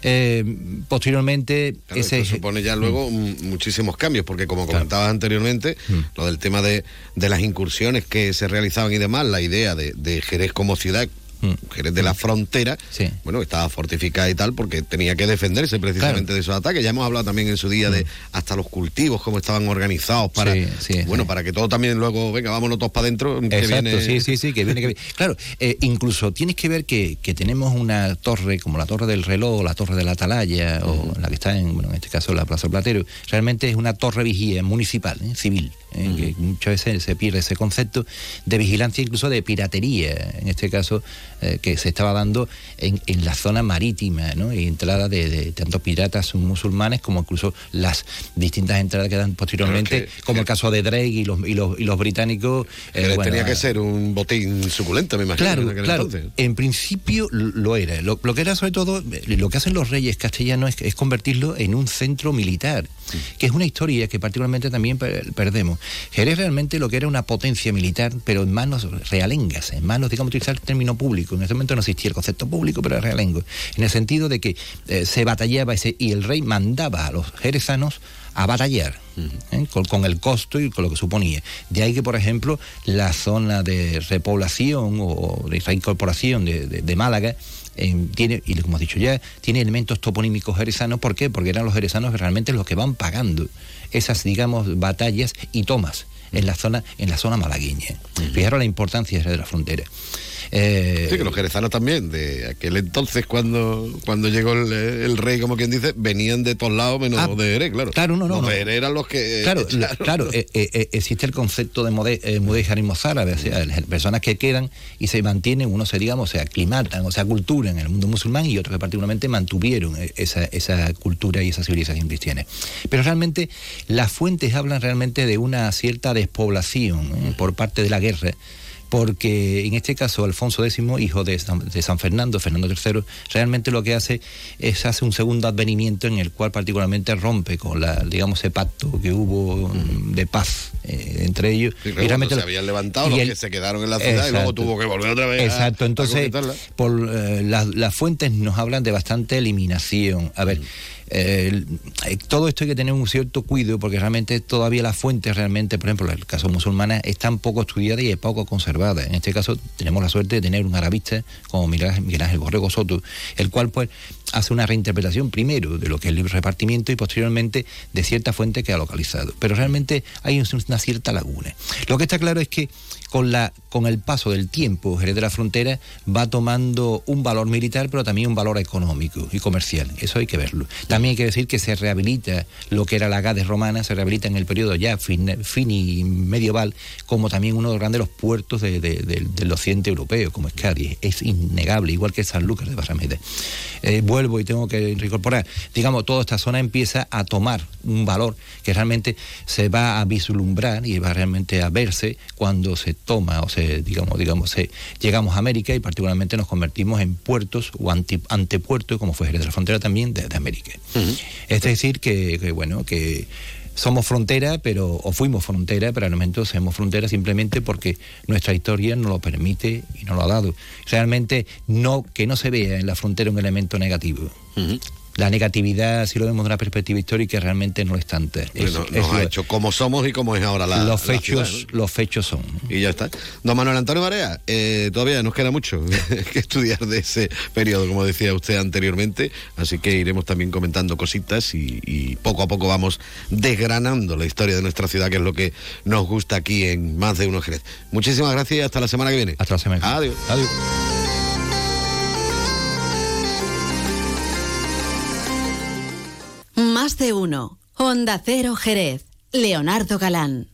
Eh, posteriormente, Claro, ese esto supone ya luego mm, muchísimos cambios, porque como comentabas anteriormente, Mm. lo del tema de, de las incursiones que se realizaban y demás, la idea de, de Jerez como ciudad. Jerez de la frontera, bueno, estaba fortificada y tal, porque tenía que defenderse precisamente de esos ataques. Ya hemos hablado también en su día de hasta los cultivos, cómo estaban organizados para, Mm. Sí, sí, bueno, para que todo también luego, venga, vámonos todos para adentro. que Exacto, viene- sí, sí, sí, que viene, que viene. Claro, eh, incluso tienes que ver que, que tenemos una torre, como la torre del reloj, la torre de la atalaya, o la que está en, bueno, en este caso la Plaza Platero, realmente es una torre vigía municipal, ¿eh? civil, ¿eh? que muchas veces se pierde ese concepto de vigilancia, incluso de piratería, en este caso, eh, que se estaba dando en, en la zona marítima, ¿no? y entrada de, de tanto piratas musulmanes como incluso las distintas entradas que dan posteriormente, como el caso de Drake y los, y los, y los británicos. eh, Jerez bueno, tenía que a- ser un botín suculento, me imagino. en Claro, aquel claro. entonces. En principio lo era. Lo, lo que era sobre todo, eh, lo que hacen los reyes castellanos es, es convertirlo en un centro militar, que es una historia que particularmente también per- perdemos. Jerez realmente lo que era una potencia militar, pero en manos realengas, en manos, digamos, utilizar el término público. En ese momento no existía el concepto público, pero era realengo. En el sentido de que eh, se batallaba ese, y el rey mandaba a los jerezanos a batallar ¿eh? con, con el costo y con lo que suponía. De ahí que, por ejemplo, la zona de repoblación o de reincorporación de, de- de Málaga eh, tiene, y como has dicho ya, tiene elementos toponímicos jerezanos. ¿Por qué? Porque eran los jerezanos realmente los que van pagando esas, digamos, batallas y tomas en la zona, en la zona malagueña. Fijaros la importancia de la frontera. Eh, Sí, que los jerezanos también, de aquel entonces cuando, cuando llegó el, el rey, como quien dice, venían de todos lados menos Ah, de Jerez, claro. claro, no, no, Los no. eran los que... Claro, echaron. la- claro eh, eh, eh, existe el concepto de mode- eh, mudejarismo árabe, o sea, personas que quedan y se mantienen, unos se, digamos, se aclimatan o se aculturan en el mundo musulmán y otros que particularmente mantuvieron eh, esa, esa cultura y esa civilización cristiana. Pero realmente las fuentes hablan realmente de una cierta despoblación eh, por parte de la guerra porque en este caso Alfonso X, hijo de San, de San Fernando, Fernando III, realmente lo que hace es hace un segundo advenimiento en el cual particularmente rompe con la, digamos, ese pacto que hubo mm, de paz eh, entre ellos. Sí, Y realmente se habían levantado los él- que se quedaron en la ciudad y luego tuvo que volver otra vez Exacto, a entonces por eh, las, las fuentes nos hablan de bastante eliminación. A ver, el- eh, todo esto hay que tener un cierto cuidado porque realmente todavía las fuentes realmente, por ejemplo, el caso musulmana, están poco estudiadas y poco conservadas. En este caso tenemos la suerte de tener un arabista como Miguel Ángel Borrego Soto, el cual pues hace una reinterpretación primero de lo que es el repartimiento y posteriormente de cierta fuente que ha localizado. Pero realmente hay un- una cierta laguna. Lo que está claro es que con, la, con el paso del tiempo, Jerez de la Frontera va tomando un valor militar, pero también un valor económico y comercial. Eso hay que verlo. También hay que decir que se rehabilita lo que era la Gades romana, se rehabilita en el periodo ya fin, fin y medieval, como también uno de los grandes puertos de- de- de- del occidente europeo, como es Cádiz. Es innegable, igual que San Lucas de Barrameda. Eh, vuelvo y tengo que reincorporar. Digamos, toda esta zona empieza a tomar un valor que realmente se va a vislumbrar y va realmente a verse cuando se toma o se, digamos, digamos, se, llegamos a América y particularmente nos convertimos en puertos o anti- antepuertos, como fue Jerez de la Frontera también, de, de América. Es decir, que, que, bueno, que somos frontera, pero, o fuimos frontera, pero al momento somos frontera simplemente porque nuestra historia nos lo permite y nos lo ha dado. Realmente no, que no se vea en la frontera un elemento negativo. La negatividad, si lo vemos de una perspectiva histórica, realmente no es tanta. Es- Bueno, es nos ha lo- hecho como somos y como es ahora la. los la fechos, ciudad, los fechos son. Y ya está. Don Manuel Antonio Marea, eh, todavía nos queda mucho que estudiar de ese periodo, como decía usted anteriormente, así que iremos también comentando cositas y, y poco a poco vamos desgranando la historia de nuestra ciudad, que es lo que nos gusta aquí en Más de Uno Jerez. Muchísimas gracias y hasta la semana que viene. Hasta la semana. Adiós. Adiós. De uno. Honda Cero Jerez. Leonardo Galán.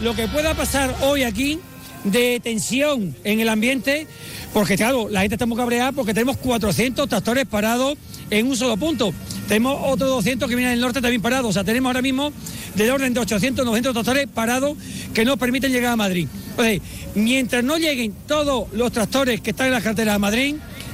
Lo que pueda pasar hoy aquí de tensión en el ambiente, porque claro, la gente está muy cabreada porque tenemos 400 tractores parados en un solo punto. Tenemos otros 200 que vienen del norte también parados. O sea, tenemos ahora mismo del orden de 800, 900 tractores parados que no permiten llegar a Madrid. Mientras no lleguen todos los tractores que están en las carreteras de Madrid,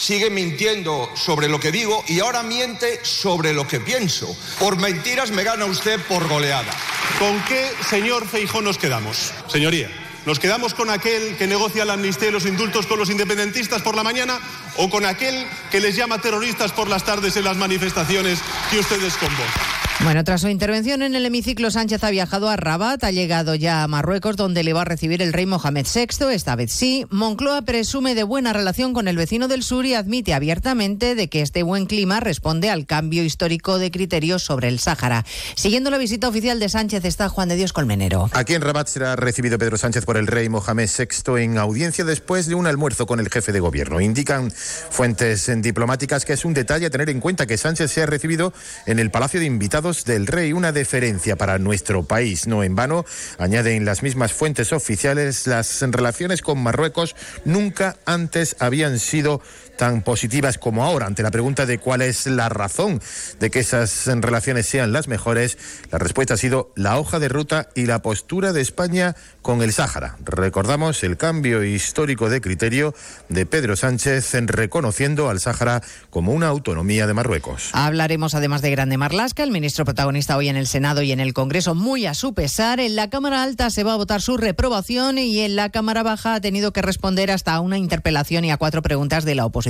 sigue mintiendo sobre lo que digo y ahora miente sobre lo que pienso. Por mentiras me gana usted por goleada. ¿Con qué, señor Feijó, nos quedamos? Señoría, ¿nos quedamos con aquel que negocia la amnistía y los indultos con los independentistas por la mañana o con aquel que les llama terroristas por las tardes en las manifestaciones que ustedes convocan? Bueno, tras su intervención en el hemiciclo, Sánchez ha viajado a Rabat, ha llegado ya a Marruecos, donde le va a recibir el rey Mohamed VI, esta vez sí. Moncloa presume de buena relación con el vecino del sur y admite abiertamente de que este buen clima responde al cambio histórico de criterios sobre el Sáhara. Siguiendo la visita oficial de Sánchez está Juan de Dios Colmenero. Aquí en Rabat será recibido Pedro Sánchez por el rey Mohamed VI en audiencia después de un almuerzo con el jefe de gobierno. Indican fuentes diplomáticas que es un detalle a tener en cuenta que Sánchez sea recibido en el Palacio de Invitados del Rey, una deferencia para nuestro país. No en vano, añaden las mismas fuentes oficiales, las relaciones con Marruecos nunca antes habían sido tan positivas como ahora. Ante la pregunta de cuál es la razón de que esas relaciones sean las mejores, la respuesta ha sido la hoja de ruta y la postura de España con el Sáhara. Recordamos el cambio histórico de criterio de Pedro Sánchez en reconociendo al Sáhara como una autonomía de Marruecos. Hablaremos además de Grande Marlasca, el ministro protagonista hoy en el Senado y en el Congreso, muy a su pesar. En la Cámara Alta se va a votar su reprobación y en la Cámara Baja ha tenido que responder hasta a una interpelación y a cuatro preguntas de la oposición.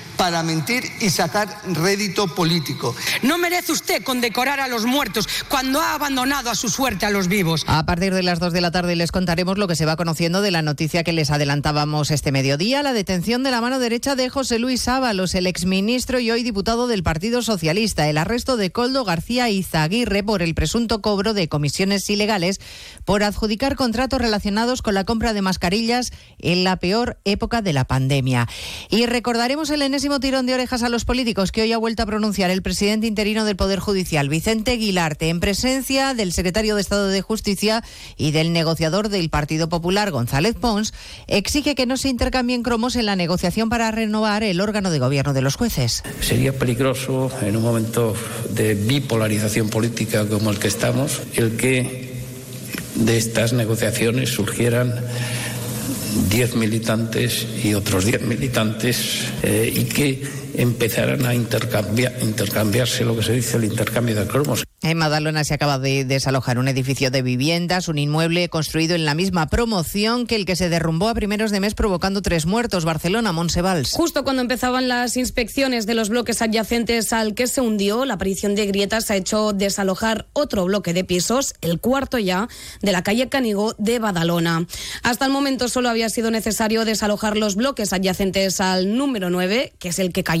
para mentir y sacar rédito político. No merece usted condecorar a los muertos cuando ha abandonado a su suerte a los vivos. A partir de las 2 de la tarde les contaremos lo que se va conociendo de la noticia que les adelantábamos este mediodía, la detención de la mano derecha de José Luis Ábalos, el exministro y hoy diputado del Partido Socialista, el arresto de Coldo García Izaguirre por el presunto cobro de comisiones ilegales por adjudicar contratos relacionados con la compra de mascarillas en la peor época de la pandemia. Y recordaremos el enésimo tirón de orejas a los políticos que hoy ha vuelto a pronunciar el presidente interino del Poder Judicial, Vicente Guilarte, en presencia del secretario de Estado de Justicia y del negociador del Partido Popular, González Pons, exige que no se intercambien cromos en la negociación para renovar el órgano de gobierno de los jueces. Sería peligroso en un momento de bipolarización política como el que estamos, el que de estas negociaciones surgieran 10 militantes y otros 10 militantes eh, y que empezaran a intercambiar, intercambiarse lo que se dice el intercambio de cromos. En Madalona se acaba de desalojar un edificio de viviendas, un inmueble construido en la misma promoción que el que se derrumbó a primeros de mes provocando tres muertos. Barcelona, Monsevals. Justo cuando empezaban las inspecciones de los bloques adyacentes al que se hundió, la aparición de grietas ha hecho desalojar otro bloque de pisos, el cuarto ya, de la calle Canigó de Badalona. Hasta el momento solo había sido necesario desalojar los bloques adyacentes al número 9, que es el que cayó.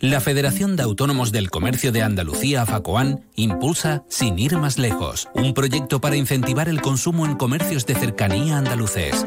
La Federación de Autónomos del Comercio de Andalucía, FACOAN, impulsa Sin ir más lejos, un proyecto para incentivar el consumo en comercios de cercanía andaluces.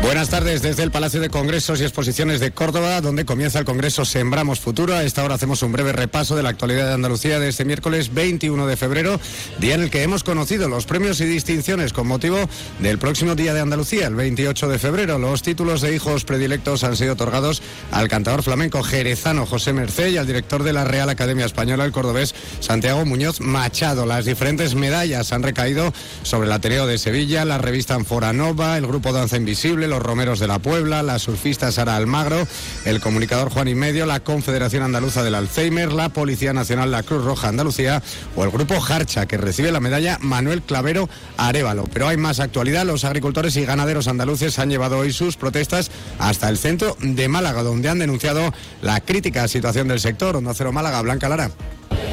Buenas tardes desde el Palacio de Congresos y Exposiciones de Córdoba, donde comienza el Congreso Sembramos Futuro. A esta hora hacemos un breve repaso de la actualidad de Andalucía de este miércoles 21 de febrero, día en el que hemos conocido los premios y distinciones con motivo del próximo Día de Andalucía, el 28 de febrero. Los títulos de hijos predilectos han sido otorgados al cantador flamenco jerezano José Mercé y al director de la Real Academia Española, el cordobés Santiago Muñoz Machado. Las diferentes medallas han recaído sobre el Ateneo de Sevilla, la revista Anforanova, el grupo Danza Invisible, los Romeros de la Puebla, la surfista Sara Almagro, el comunicador Juan y Medio, la Confederación Andaluza del Alzheimer, la Policía Nacional, la Cruz Roja Andalucía o el grupo Harcha, que recibe la medalla Manuel Clavero Arevalo. Pero hay más actualidad. Los agricultores y ganaderos andaluces han llevado hoy sus protestas hasta el centro de Málaga, donde han denunciado la crítica situación del sector. Onda Cero Málaga, Blanca Lara.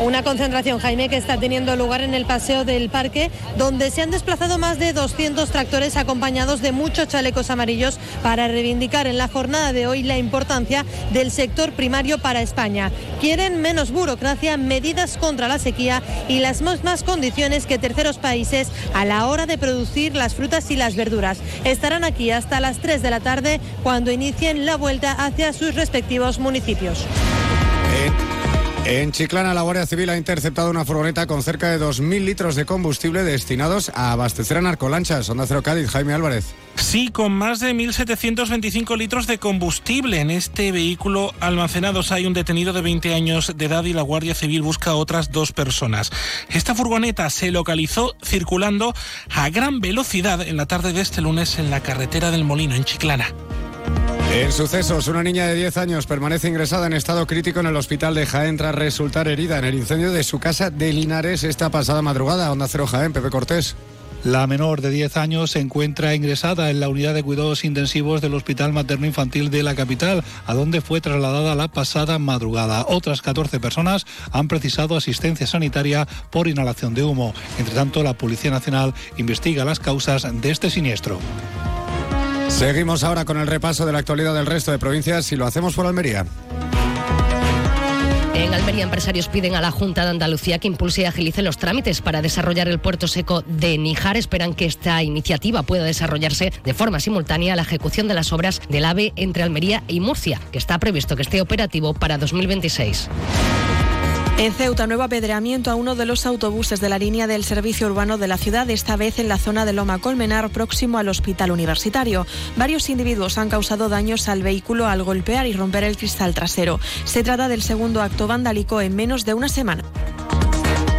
Una concentración, Jaime, que está teniendo lugar en el paseo del parque, donde se han desplazado más de 200 tractores acompañados de muchos chalecos amarillos para reivindicar en la jornada de hoy la importancia del sector primario para España. Quieren menos burocracia, medidas contra la sequía y las mismas condiciones que terceros países a la hora de producir las frutas y las verduras. Estarán aquí hasta las 3 de la tarde cuando inicien la vuelta hacia sus respectivos municipios. En Chiclana, la Guardia Civil ha interceptado una furgoneta con cerca de 2.000 litros de combustible destinados a abastecer a narcolanchas. Onda Cero Cádiz, Jaime Álvarez. Sí, con más de 1.725 litros de combustible en este vehículo almacenados. Hay un detenido de 20 años de edad y la Guardia Civil busca a otras dos personas. Esta furgoneta se localizó circulando a gran velocidad en la tarde de este lunes en la carretera del Molino, en Chiclana. En sucesos, una niña de 10 años permanece ingresada en estado crítico en el hospital de Jaén tras resultar herida en el incendio de su casa de Linares esta pasada madrugada. Onda Cero Jaén, Pepe Cortés. La menor de 10 años se encuentra ingresada en la unidad de cuidados intensivos del Hospital Materno Infantil de la capital, a donde fue trasladada la pasada madrugada. Otras 14 personas han precisado asistencia sanitaria por inhalación de humo. Entre tanto, la Policía Nacional investiga las causas de este siniestro. Seguimos ahora con el repaso de la actualidad del resto de provincias y lo hacemos por Almería. En Almería, empresarios piden a la Junta de Andalucía que impulse y agilice los trámites para desarrollar el puerto seco de Níjar. Esperan que esta iniciativa pueda desarrollarse de forma simultánea a la ejecución de las obras del AVE entre Almería y Murcia, que está previsto que esté operativo para 2026. En Ceuta, nuevo apedreamiento a uno de los autobuses de la línea del servicio urbano de la ciudad, esta vez en la zona de Loma Colmenar, próximo al hospital universitario. Varios individuos han causado daños al vehículo al golpear y romper el cristal trasero. Se trata del segundo acto vandálico en menos de una semana.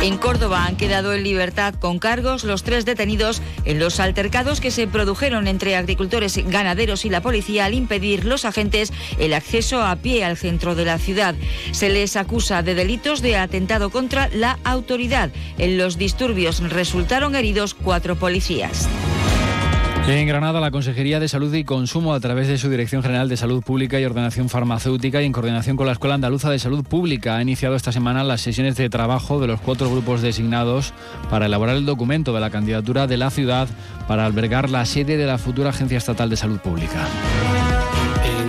En Córdoba han quedado en libertad con cargos los tres detenidos en los altercados que se produjeron entre agricultores, ganaderos y la policía al impedir los agentes el acceso a pie al centro de la ciudad. Se les acusa de delitos de atentado contra la autoridad. En los disturbios resultaron heridos cuatro policías. En Granada, la Consejería de Salud y Consumo, a través de su Dirección General de Salud Pública y Ordenación Farmacéutica y en coordinación con la Escuela Andaluza de Salud Pública, ha iniciado esta semana las sesiones de trabajo de los cuatro grupos designados para elaborar el documento de la candidatura de la ciudad para albergar la sede de la futura Agencia Estatal de Salud Pública.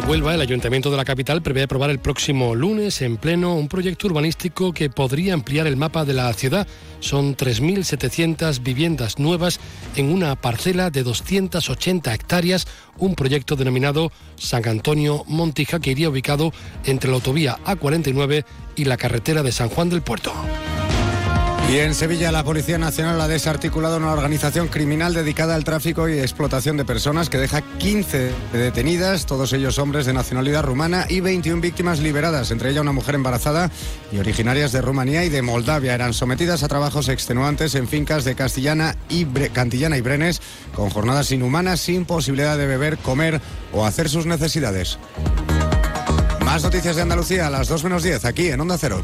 Huelva, el Ayuntamiento de la capital prevé aprobar el próximo lunes en pleno un proyecto urbanístico que podría ampliar el mapa de la ciudad. Son 3.700 viviendas nuevas en una parcela de 280 hectáreas, un proyecto denominado San Antonio Montija que iría ubicado entre la autovía A49 y la carretera de San Juan del Puerto. Y en Sevilla la Policía Nacional ha desarticulado una organización criminal dedicada al tráfico y explotación de personas que deja 15 detenidas, todos ellos hombres de nacionalidad rumana y 21 víctimas liberadas, entre ellas una mujer embarazada y originarias de Rumanía y de Moldavia. Eran sometidas a trabajos extenuantes en fincas de Castellana y Cantillana y Brenes con jornadas inhumanas sin posibilidad de beber, comer o hacer sus necesidades. Más noticias de Andalucía a las 2 menos 10 aquí en Onda Cero.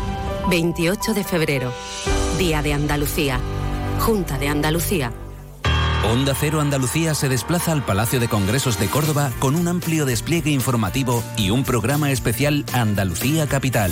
28 de febrero. Día de Andalucía. Junta de Andalucía. Onda Cero Andalucía se desplaza al Palacio de Congresos de Córdoba con un amplio despliegue informativo y un programa especial Andalucía Capital.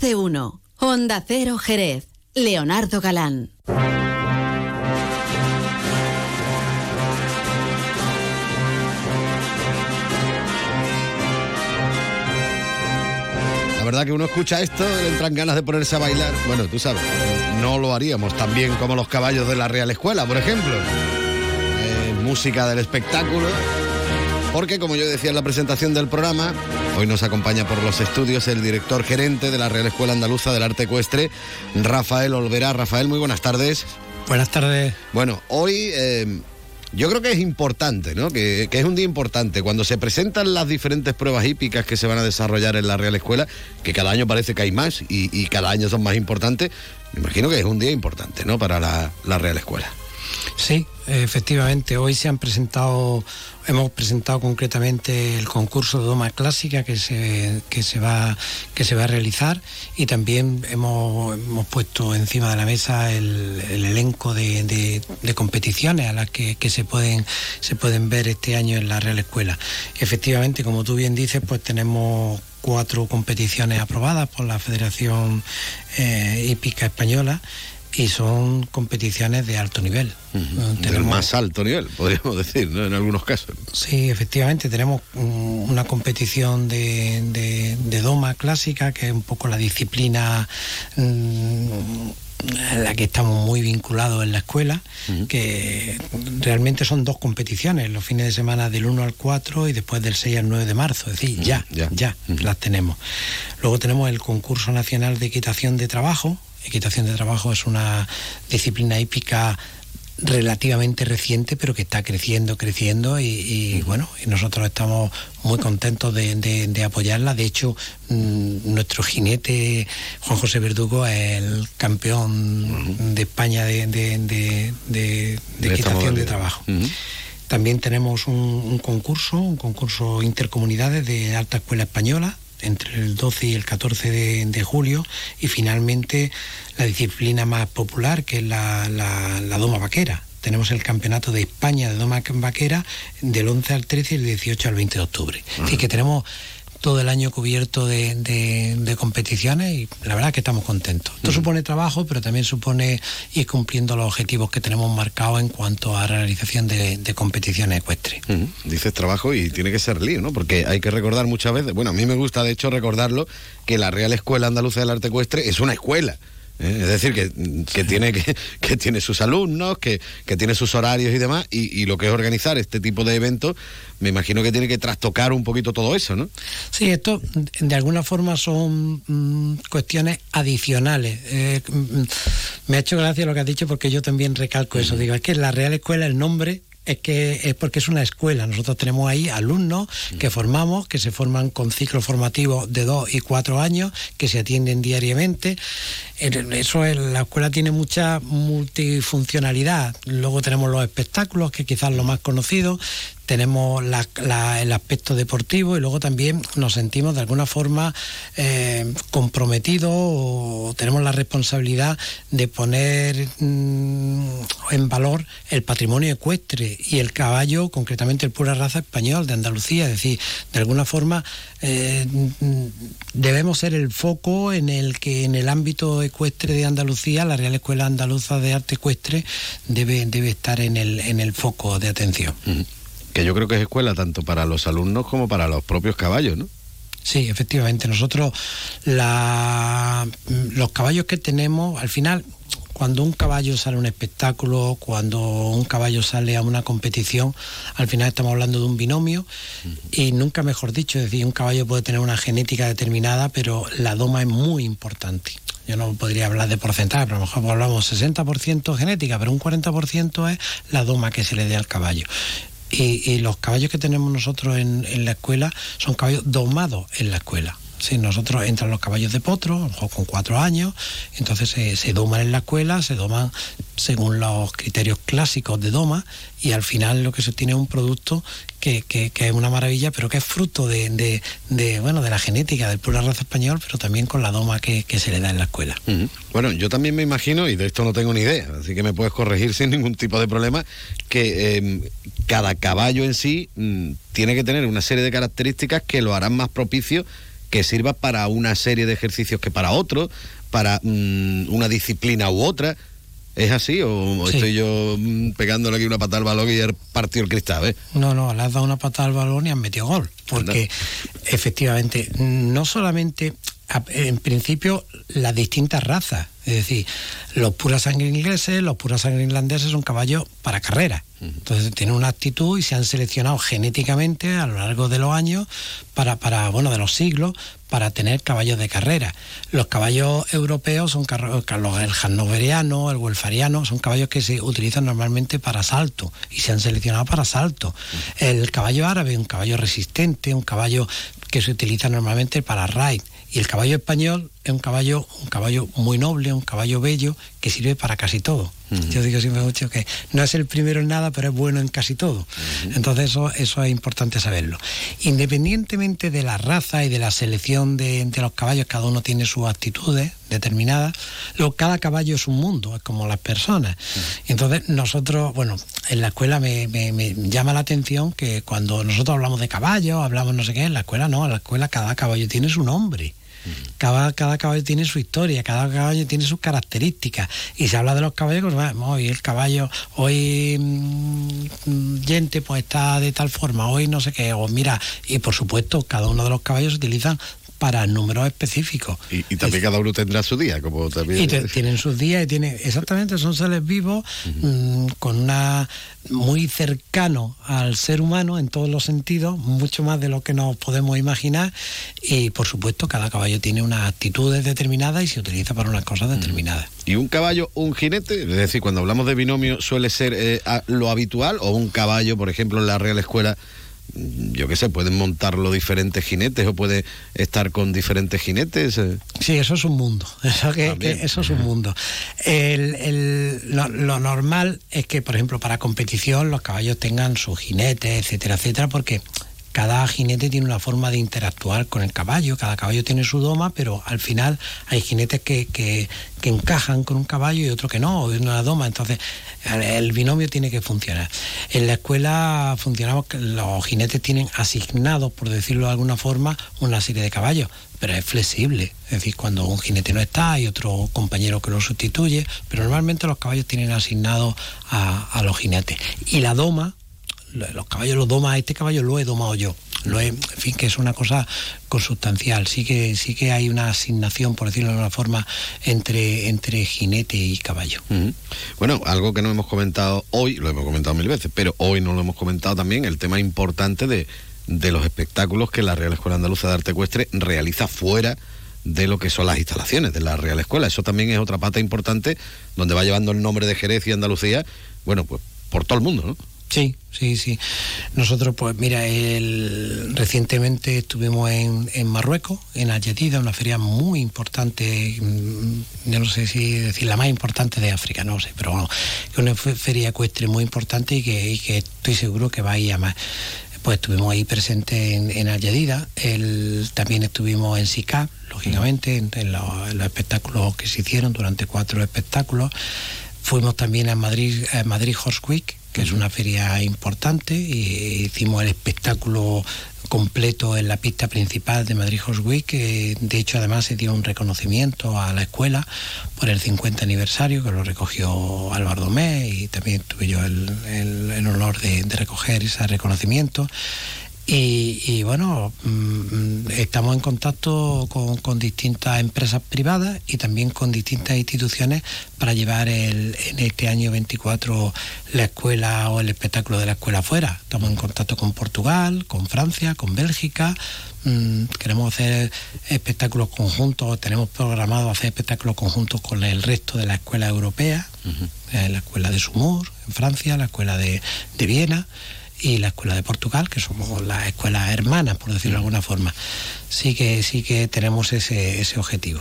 Más de. Honda Cero Jerez. Leonardo Galán. La verdad que uno escucha esto le entran ganas de ponerse a bailar. Bueno, tú sabes, no lo haríamos tan bien como los caballos de la Real Escuela, por ejemplo. Eh, música del espectáculo. Porque, como yo decía en la presentación del programa, hoy nos acompaña por los estudios el director gerente de la Real Escuela Andaluza del Arte Ecuestre, Rafael Olvera. Rafael, muy buenas tardes. Buenas tardes. Bueno, hoy eh, yo creo que es importante, ¿no? Que, que es un día importante. Cuando se presentan las diferentes pruebas hípicas que se van a desarrollar en la Real Escuela, que cada año parece que hay más y, y cada año son más importantes, me imagino que es un día importante, ¿no? Para la, la Real Escuela. Sí, efectivamente, hoy se han presentado, hemos presentado concretamente el concurso de doma clásica que se, que se, va, que se va a realizar y también hemos, hemos puesto encima de la mesa el, el elenco de competiciones a las que, que se, pueden, se pueden ver este año en la Real Escuela. Efectivamente, como tú bien dices, pues tenemos cuatro competiciones aprobadas por la Federación eh, Hípica Española y son competiciones de alto nivel. Del más alto nivel, podríamos decir, ¿no? en algunos casos. Sí, efectivamente, tenemos mm, una competición de, de- de doma clásica, que es un poco la disciplina mm, en la que estamos muy vinculados en la escuela, que realmente son dos competiciones, los fines de semana del 1 al 4 y después del 6 al 9 de marzo, es decir, ya, ya, las tenemos. Luego tenemos el concurso nacional de equitación de trabajo. Equitación de trabajo es una disciplina hípica relativamente reciente, pero que está creciendo, creciendo y, y, bueno, y nosotros estamos muy contentos de, de- de apoyarla. De hecho, mm, nuestro jinete Juan José Verdugo es el campeón de España de, equitación de trabajo. También tenemos un, un concurso, un concurso intercomunidades de alta escuela española entre el 12 y el 14 de, de julio y finalmente la disciplina más popular que es la, la- la doma vaquera. Tenemos el campeonato de España de doma vaquera del 11 al 13 y del 18 al 20 de octubre. Así que tenemos todo el año cubierto de, de- de competiciones y la verdad que estamos contentos. Esto supone trabajo, pero también supone ir cumpliendo los objetivos que tenemos marcados en cuanto a realización de, de competiciones ecuestres. Dices trabajo y tiene que ser lío, ¿no? Porque hay que recordar muchas veces, bueno, a mí me gusta de hecho recordarlo, que la Real Escuela Andaluza del Arte Ecuestre es una escuela. ¿Eh? Es decir, que, que tiene, que, que tiene sus alumnos, que, que tiene sus horarios y demás, y, y lo que es organizar este tipo de eventos, me imagino que tiene que trastocar un poquito todo eso, ¿no? Sí, esto de alguna forma son mm, cuestiones adicionales. Eh, mm, me ha hecho gracia lo que has dicho porque yo también recalco eso. Digo, es que la Real Escuela, el nombre es que es porque es una escuela. Nosotros tenemos ahí alumnos que formamos, que se forman con ciclos formativos de dos y cuatro años, que se atienden diariamente. Eso es, la escuela tiene mucha multifuncionalidad. Luego tenemos los espectáculos, que quizás lo más conocido. Tenemos el aspecto deportivo y luego también nos sentimos de alguna forma eh, comprometidos o tenemos la responsabilidad de poner mm, en valor el patrimonio ecuestre y el caballo, concretamente el pura raza español de Andalucía. Es decir, de alguna forma eh, mm, debemos ser el foco en el que en el ámbito ecuestre de Andalucía, la Real Escuela Andaluza de Arte Ecuestre debe, debe estar en el, en el foco de atención. Que yo creo que es escuela tanto para los alumnos como para los propios caballos, ¿no? Sí, efectivamente. Nosotros los caballos que tenemos, al final, cuando un caballo sale a un espectáculo, cuando un caballo sale a una competición, al final estamos hablando de un binomio y nunca mejor dicho, es decir, un caballo puede tener una genética determinada, pero la doma es muy importante. Yo no podría hablar de porcentaje, pero a lo mejor hablamos 60% genética, pero un 40% es la doma que se le dé al caballo. Y, los caballos que tenemos nosotros en la escuela son caballos domados en la escuela. Sí, nosotros entran los caballos de potro, a lo mejor con cuatro años, entonces se, doman en la escuela, se doman según los criterios clásicos de doma y al final lo que se obtiene es un producto que, que- es una maravilla, pero que es fruto de, de- de, bueno, de la genética del pura raza español, pero también con la doma que, que se le da en la escuela. Bueno, yo también me imagino, y de esto no tengo ni idea, así que me puedes corregir sin ningún tipo de problema, que eh, cada caballo en sí mm, tiene que tener una serie de características que lo harán más propicio que sirva para una serie de ejercicios que para otro, para mm, una disciplina u otra. ¿Es así? ¿O Sí. estoy yo mm, pegándole aquí una patada al balón y ya partido el cristal? eh? No, no, le has dado una patada al balón y has metido gol. Porque efectivamente, no solamente, en principio, las distintas razas. Es decir, los puras sangre ingleses, los puras sangre irlandeses son caballos para carrera. Entonces tienen una actitud y se han seleccionado genéticamente a lo largo de los años para, para bueno, de los siglos, para tener caballos de carrera. Los caballos europeos son carro- los, el hannoveriano, el welfariano, son caballos que se utilizan normalmente para salto y se han seleccionado para salto. El caballo árabe, un caballo resistente, un caballo que se utiliza normalmente para ride. Y el caballo español es un caballo, un caballo muy noble, un caballo bello, que sirve para casi todo. Yo digo siempre mucho que no es el primero en nada, pero es bueno en casi todo. Entonces eso, eso es importante saberlo. Independientemente de la raza y de la selección de, de los caballos, cada uno tiene sus actitudes determinadas. Luego, cada caballo es un mundo, es como las personas. Entonces, nosotros, bueno, en la escuela me, me- me llama la atención que cuando nosotros hablamos de caballos, hablamos no sé qué, en la escuela no, en la escuela cada caballo tiene su nombre. Cada, cada caballo tiene su historia, cada caballo tiene sus características. Y se habla de los caballos, pues, hoy el caballo, hoy mm, mm, gente pues está de tal forma, hoy no sé qué, o mira, y por supuesto, cada uno de los caballos se utilizan para números específicos. Y, y también cada uno tendrá su día, como también. Y te- tienen sus días y tienen, exactamente, son seres vivos mm, con una muy cercano al ser humano en todos los sentidos, mucho más de lo que nos podemos imaginar. Y por supuesto, cada caballo tiene unas actitudes determinadas y se utiliza para unas cosas determinadas. ¿Y un caballo, un jinete? Es decir, cuando hablamos de binomio, ¿suele ser eh, a- lo habitual? ¿O un caballo, por ejemplo, en la Real Escuela, yo qué sé, pueden montarlo diferentes jinetes o puede estar con diferentes jinetes? eh? Sí, eso es un mundo. Eso, que- También. que eso es un mundo. El- el- lo, lo normal es que, por ejemplo, para competición los caballos tengan sus jinetes, etcétera, etcétera, porque cada jinete tiene una forma de interactuar con el caballo, cada caballo tiene su doma, pero al final hay jinetes que, que- encajan con un caballo y otro que no, o una doma, entonces el, binomio tiene que funcionar. En la escuela funcionamos que los jinetes tienen asignados, por decirlo de alguna forma, una serie de caballos, pero es flexible, es decir, cuando un jinete no está hay otro compañero que lo sustituye, pero normalmente los caballos tienen asignados a, a los jinetes. Y la doma, los caballos los doma, este caballo lo he domado yo. Lo he, en fin, que es una cosa consustancial. Sí que, sí que hay una asignación, por decirlo de alguna forma, entre, entre jinete y caballo. Bueno, algo que no hemos comentado hoy, lo hemos comentado mil veces, pero hoy no lo hemos comentado también, el tema importante de, de los espectáculos que la Real Escuela Andaluza de Arte Ecuestre realiza fuera de lo que son las instalaciones de la Real Escuela. Eso también es otra pata importante donde va llevando el nombre de Jerez y Andalucía, bueno, pues por todo el mundo, ¿no? Sí, sí, sí. Nosotros, pues mira, el, recientemente estuvimos en, en Marruecos, en Algeciras, una feria muy importante, mm, no sé si decir la más importante de África, no sé, pero bueno, es una fe- feria ecuestre muy importante y que, y que estoy seguro que va a ir a más. Pues estuvimos ahí presentes en, en el- también estuvimos en SICAP, lógicamente, en, los, espectáculos que se hicieron durante cuatro espectáculos. Fuimos también a Madrid, Madrid Horse Week, que es una feria importante, y hicimos el espectáculo completo en la pista principal de Madrid Horse Week. de hecho, además se dio un reconocimiento a la escuela por el 50 aniversario, que lo recogió Álvaro Domé, y también tuve yo el, el- el honor de, de recoger ese reconocimiento. Y, y, bueno, mm, estamos en contacto con, con distintas empresas privadas y también con distintas instituciones para llevar el, en este año 24 la escuela o el espectáculo de la escuela afuera. Estamos en contacto con Portugal, con Francia, con Bélgica. Mm, queremos hacer espectáculos conjuntos, tenemos programado hacer espectáculos conjuntos con el resto de la escuela europea, eh, la escuela de Sumur en Francia, la escuela de, de Viena y la escuela de Portugal, que somos las escuelas hermanas, por decirlo de alguna forma. Sí que, sí que tenemos ese, ese objetivo.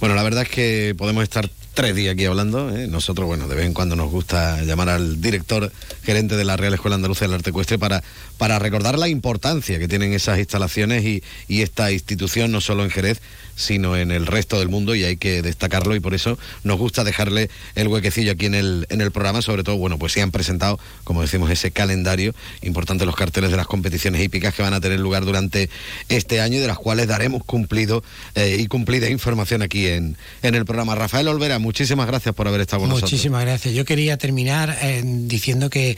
Bueno, la verdad es que podemos estar tres días aquí hablando. ¿eh? Nosotros, bueno, de vez en cuando nos gusta llamar al director gerente de la Real Escuela Andaluza del Arte Ecuestre para, para recordar la importancia que tienen esas instalaciones y, y esta institución, no solo en Jerez, sino en el resto del mundo y hay que destacarlo y por eso nos gusta dejarle el huequecillo aquí en el, en el programa, sobre todo, bueno, pues se han presentado, como decimos, ese calendario importante, los carteles de las competiciones hípicas que van a tener lugar durante este año y de las cuales daremos cumplido eh, y cumplida información aquí en, en el programa. Rafael Olvera, muchísimas gracias por haber estado con nosotros. Muchísimas gracias. Yo quería terminar eh, diciendo que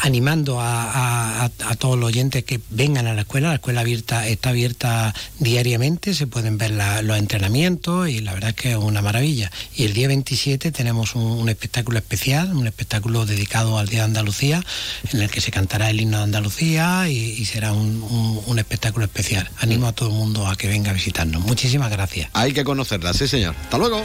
animando a, todos los oyentes que vengan a la escuela. La escuela abierta está abierta diariamente, se pueden ver los entrenamientos y la verdad es que es una maravilla. Y el día 27 tenemos un, espectáculo especial, un espectáculo dedicado al Día de Andalucía, en el que se cantará el himno de Andalucía y, será un- un espectáculo especial. Animo a todo el mundo a que venga a visitarnos. Muchísimas gracias. Hay que conocerla, sí señor. Hasta luego.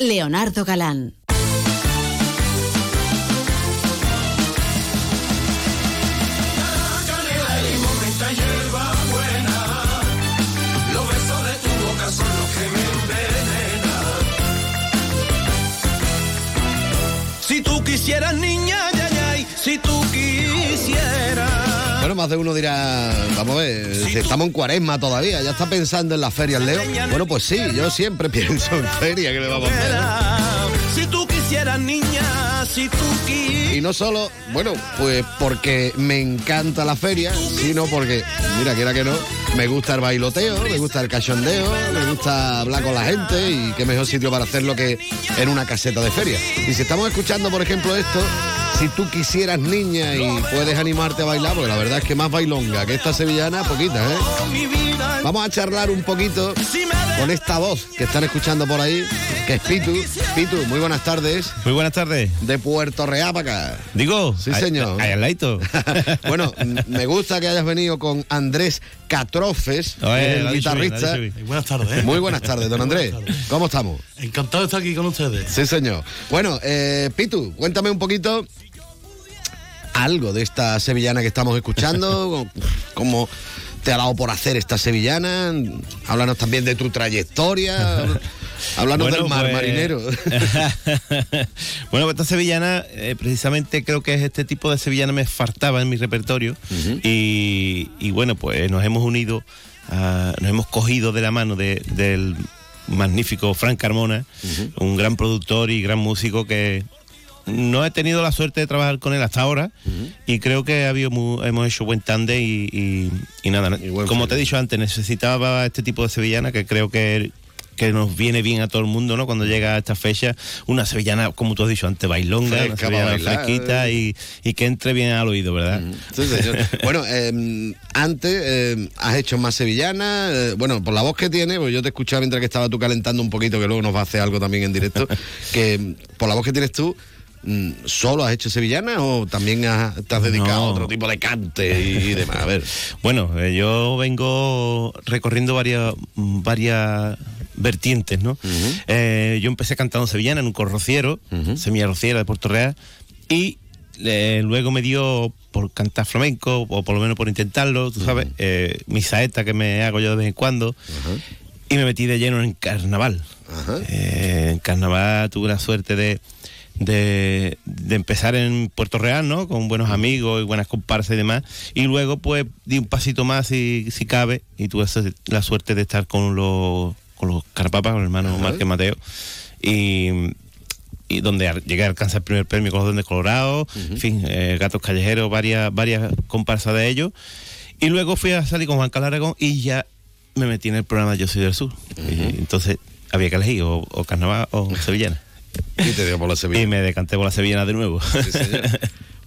Leonardo Galán. Si tú quisieras, niña, más de uno dirá, vamos a ver, estamos en cuaresma todavía, ya está pensando en las ferias, Leo. Bueno, pues sí, yo siempre pienso en feria, que le vamos a hacer? Si tú quisieras, niña, si tú quisieras. Y no solo, bueno, pues porque me encanta la feria, sino porque, mira, quiera que no, me gusta el bailoteo, me gusta el cachondeo, me gusta hablar con la gente y qué mejor sitio para hacerlo que en una caseta de feria. Y si estamos escuchando, por ejemplo, esto, si tú quisieras niña y puedes animarte a bailar, porque la verdad es que más bailonga que esta sevillana, poquita, ¿eh? Vamos a charlar un poquito con esta voz que están escuchando por ahí, que es Pitu. Pitu, muy buenas tardes. Muy buenas tardes. De Puerto Real para acá. Digo, Sí, señor. ladito. bueno, me gusta que hayas venido con Andrés Catrofes, Oye, el guitarrista. bien. Buenas tardes. ¿eh? Muy buenas tardes, don Andrés. ¿Cómo estamos? Encantado de estar aquí con ustedes. Sí, señor. Bueno, eh, Pitu, cuéntame un poquito algo de esta sevillana que estamos escuchando, cómo te ha dado por hacer esta sevillana, háblanos también de tu trayectoria, Bueno, del mar pues- marinero. bueno, pues esta sevillana, eh, precisamente creo que es este tipo de sevillana me faltaba en mi repertorio. y, y bueno, pues nos hemos unido, a- nos hemos cogido de la mano de- del magnífico Frank Carmona, un gran productor y gran músico que no he tenido la suerte de trabajar con él hasta ahora. Y creo que ha habido mu- hemos hecho buen tande y, y- y nada, como te he dicho antes, necesitaba este tipo de sevillana que creo que que nos viene bien a todo el mundo, ¿no? Cuando llega esta fecha, una sevillana, como tú has dicho antes, bailonga, Fresca una sevillana bailar. fresquita y, y que entre bien al oído, ¿verdad? Sí, señor. Bueno, eh, antes eh, has hecho más sevillana. eh, bueno, por la voz que tiene, pues yo te escuchaba mientras que estaba tú calentando un poquito, que luego nos va a hacer algo también en directo. que mm, por la voz que tienes tú, mm, ¿solo has hecho sevillana o también has- te has dedicado a otro tipo de cante y, y demás? A ver. Bueno, yo vengo recorriendo varias, mm, varias vertientes, ¿no? Eh, yo empecé cantando sevillana en un corrociero, semilla rociera de Puerto Real, y eh, luego me dio por cantar flamenco, o por lo menos por intentarlo, tú sabes, eh, mi saeta que me hago yo de vez en cuando, y me metí de lleno en carnaval. Eh, en carnaval tuve la suerte de, de, de empezar en Puerto Real, ¿no? Con buenos amigos y buenas comparsas y demás. Y luego, pues, di un pasito más, si, si cabe, y tuve la suerte de estar con los, con los Carpapas, con el hermano Ajá. Márquez Mateo. Y, y donde llegué a alcanzar el primer premio con los Duendes Colorados, en fin, eh, Gatos Callejeros, varias, varias comparsas de ellos. Y luego fui a salir con Juan Carlos Aragón y ya me metí en el programa Yo Soy del Sur. Y entonces había que elegir o, o carnaval o sevillana. Y te dio por la sevillana. Y me decanté por la sevillana de nuevo.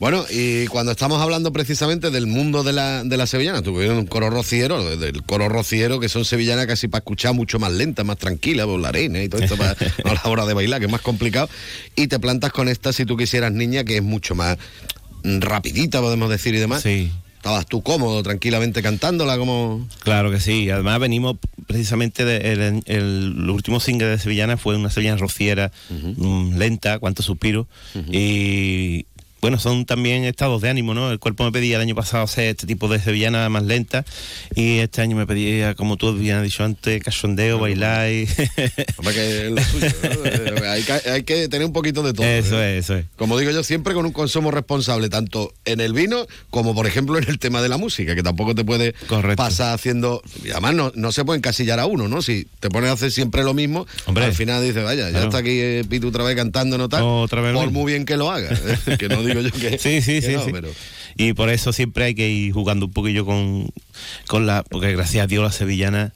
Bueno, y cuando estamos hablando precisamente del mundo de la, de la sevillana, tuvieron un coro rociero, del coro rociero, que son sevillanas casi para escuchar mucho más lenta, más tranquila, por la arena y todo esto para, a la hora de bailar, que es más complicado. Y te plantas con esta, si tú quisieras, niña, que es mucho más mm, rapidita, podemos decir, y demás. Sí. Estabas tú cómodo, tranquilamente cantándola, como... Claro que sí. Además venimos precisamente de- el, el último single de Sevillana fue una sevillana rociera, mm, lenta, cuánto suspiro. Y bueno, son también estados de ánimo, ¿no? El cuerpo me pedía el año pasado hacer este tipo de sevillana más lenta y este año me pedía, como tú bien has dicho antes, cachondeo, bailar y... Hombre, que es lo suyo, ¿no? hay, que, hay que tener un poquito de todo. Eso ¿eh? es, eso es. Como digo yo, siempre con un consumo responsable, tanto en el vino como, por ejemplo, en el tema de la música, que tampoco te puede pasar haciendo. Y además, no, no se puede encasillar a uno, ¿no? Si te pones a hacer siempre lo mismo, Hombre. al final dices, vaya, ya está aquí eh, Pitu otra vez cantando, ¿no? Tal, Otra vez por muy bien que lo haga. ¿eh? que no digo yo que. Sí, sí, que sí, no, sí. pero- Y por eso siempre hay que ir jugando un poquillo con, con la... Porque gracias a Dios la sevillana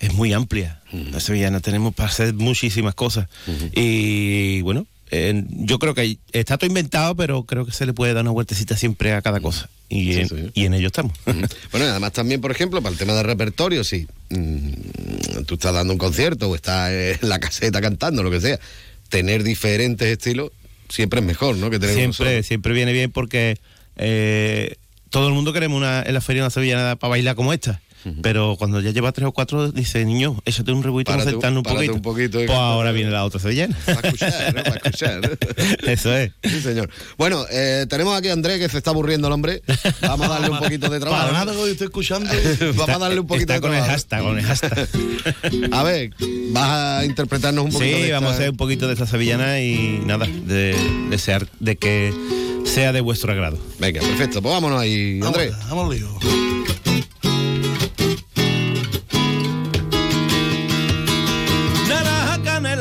es muy amplia. La sevillana tenemos para hacer muchísimas cosas. Y bueno, eh, yo creo que está todo inventado, pero creo que se le puede dar una vueltecita siempre a cada cosa. Y, Sí, en, sí. y en ello estamos. Bueno, y además también, por ejemplo, para el tema de repertorio, si mm, tú estás dando un concierto o estás en la caseta cantando, lo que sea, tener diferentes estilos siempre es mejor, ¿no? Que Siempre, siempre viene bien porque eh, todo el mundo queremos una, en la feria una sevillana para bailar como esta. Pero cuando ya lleva tres o cuatro, dice, niño, échate un rebuito, Párate un- un poquito. un poquito y pues ahora viene la otra sevillana. Para escuchar, ¿no? Para escuchar. Eso es. Sí, señor. Bueno, eh, tenemos aquí a Andrés que se está aburriendo el hombre. Vamos a darle un poquito de trabajo. Para nada que estoy escuchando. Vamos a darle un poquito Está de con el hashtag, con el hashtag. A ver, vas a interpretarnos un poquito Sí, de vamos a hacer un poquito de esta sevillana y nada, de desear de que sea de vuestro agrado. Venga, perfecto. Pues vámonos ahí, Andrés. Vamos, lío.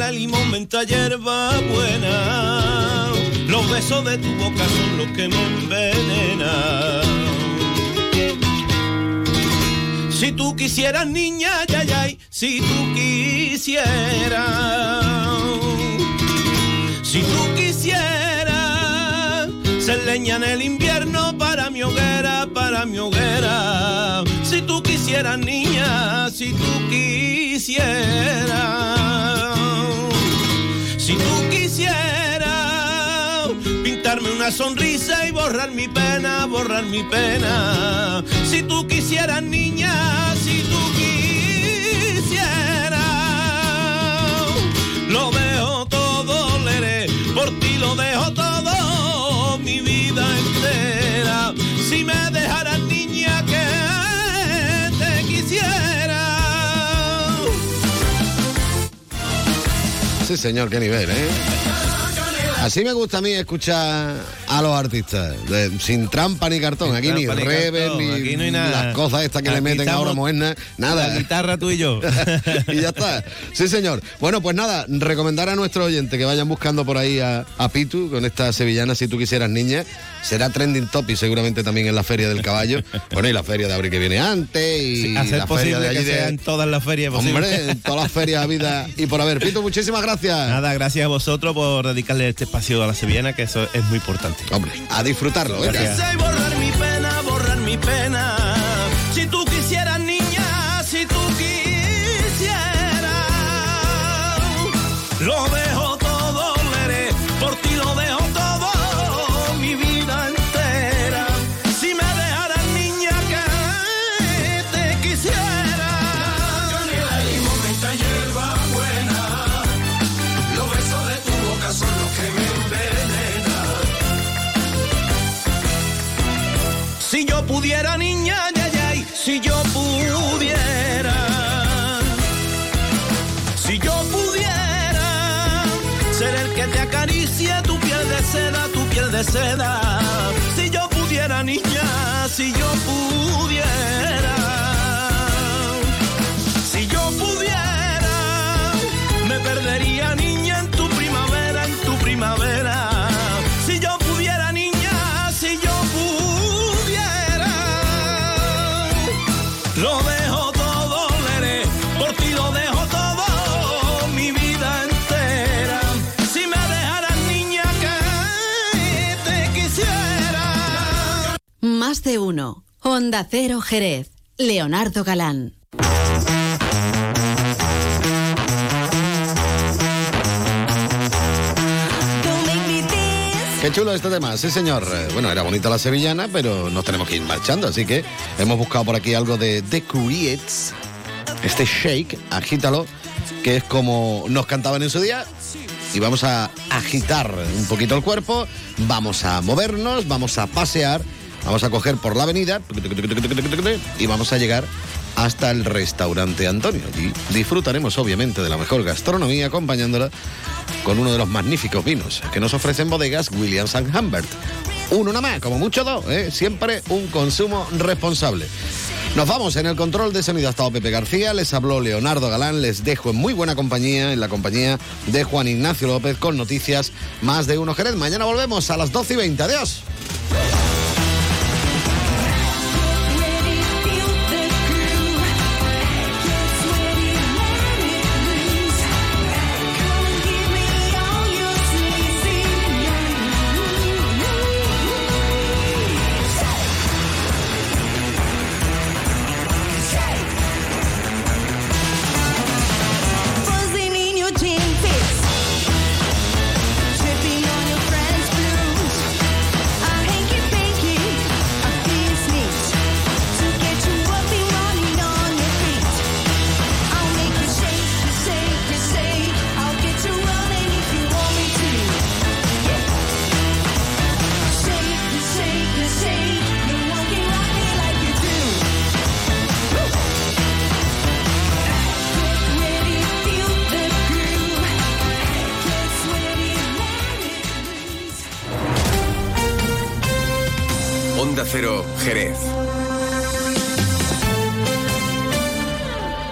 Canela, limón, menta, hierba buena. Los besos de tu boca son los que me envenenan. Si tú quisieras, niña, ya, ya, si tú quisieras. Si tú quisieras ser leña en el invierno para mi hoguera, para mi hoguera. Si tú quisieras, niña, si tú quisieras. Quisieras pintarme una sonrisa y borrar mi pena, borrar mi pena. Si tú quisieras, niña, si tú quisieras. Sí, señor, qué nivel, ¿eh? Así me gusta a mí escuchar a los artistas, de- sin trampa ni cartón. Aquí ni ni rever, ni, aquí no hay nada. las cosas estas que le meten ahora estamos- modernas, nada. La guitarra tú y yo. y ya está. Sí, señor. Bueno, pues nada, recomendar a nuestros oyentes que vayan buscando por ahí a, a Pitu con esta sevillana, si tú quisieras, niña. Será trending topic seguramente también en la Feria del Caballo. Bueno, y la Feria de Abril que viene antes, y Hacer la posible Feria de allí que sea en todas las ferias posibles. Hombre, en todas las ferias vida y por haber. Pitu, muchísimas gracias. Nada, gracias a vosotros por dedicarle este espacio a la sevillana, que eso es muy importante. Hombre, a disfrutarlo, venga. Gracias. Quise borrar mi pena, borrar mi pena. Si tú quisieras, niña, si tú quisieras, lo Si yo pudiera, niña, si yo pudiera, de uno. Onda Cero Jerez. Leonardo Galán. Qué chulo este tema, sí señor. Bueno, era bonita la sevillana, pero nos tenemos que ir marchando, así que hemos buscado por aquí algo de The este shake, agítalo, que es como nos cantaban en su día. Y vamos a agitar un poquito el cuerpo, vamos a movernos, vamos a pasear, vamos a coger por la avenida y vamos a llegar hasta el restaurante Antonio. Allí disfrutaremos obviamente de la mejor gastronomía acompañándola con uno de los magníficos vinos que nos ofrecen bodegas Williams and Humbert. Uno nada más, como mucho dos, ¿eh? siempre un consumo responsable. Nos vamos en el control de sonido ha estado Pepe García, les habló Leonardo Galán, les dejo en muy buena compañía, en la compañía de Juan Ignacio López con noticias más de uno Jerez. Mañana volvemos a las 12 y 20. Adiós.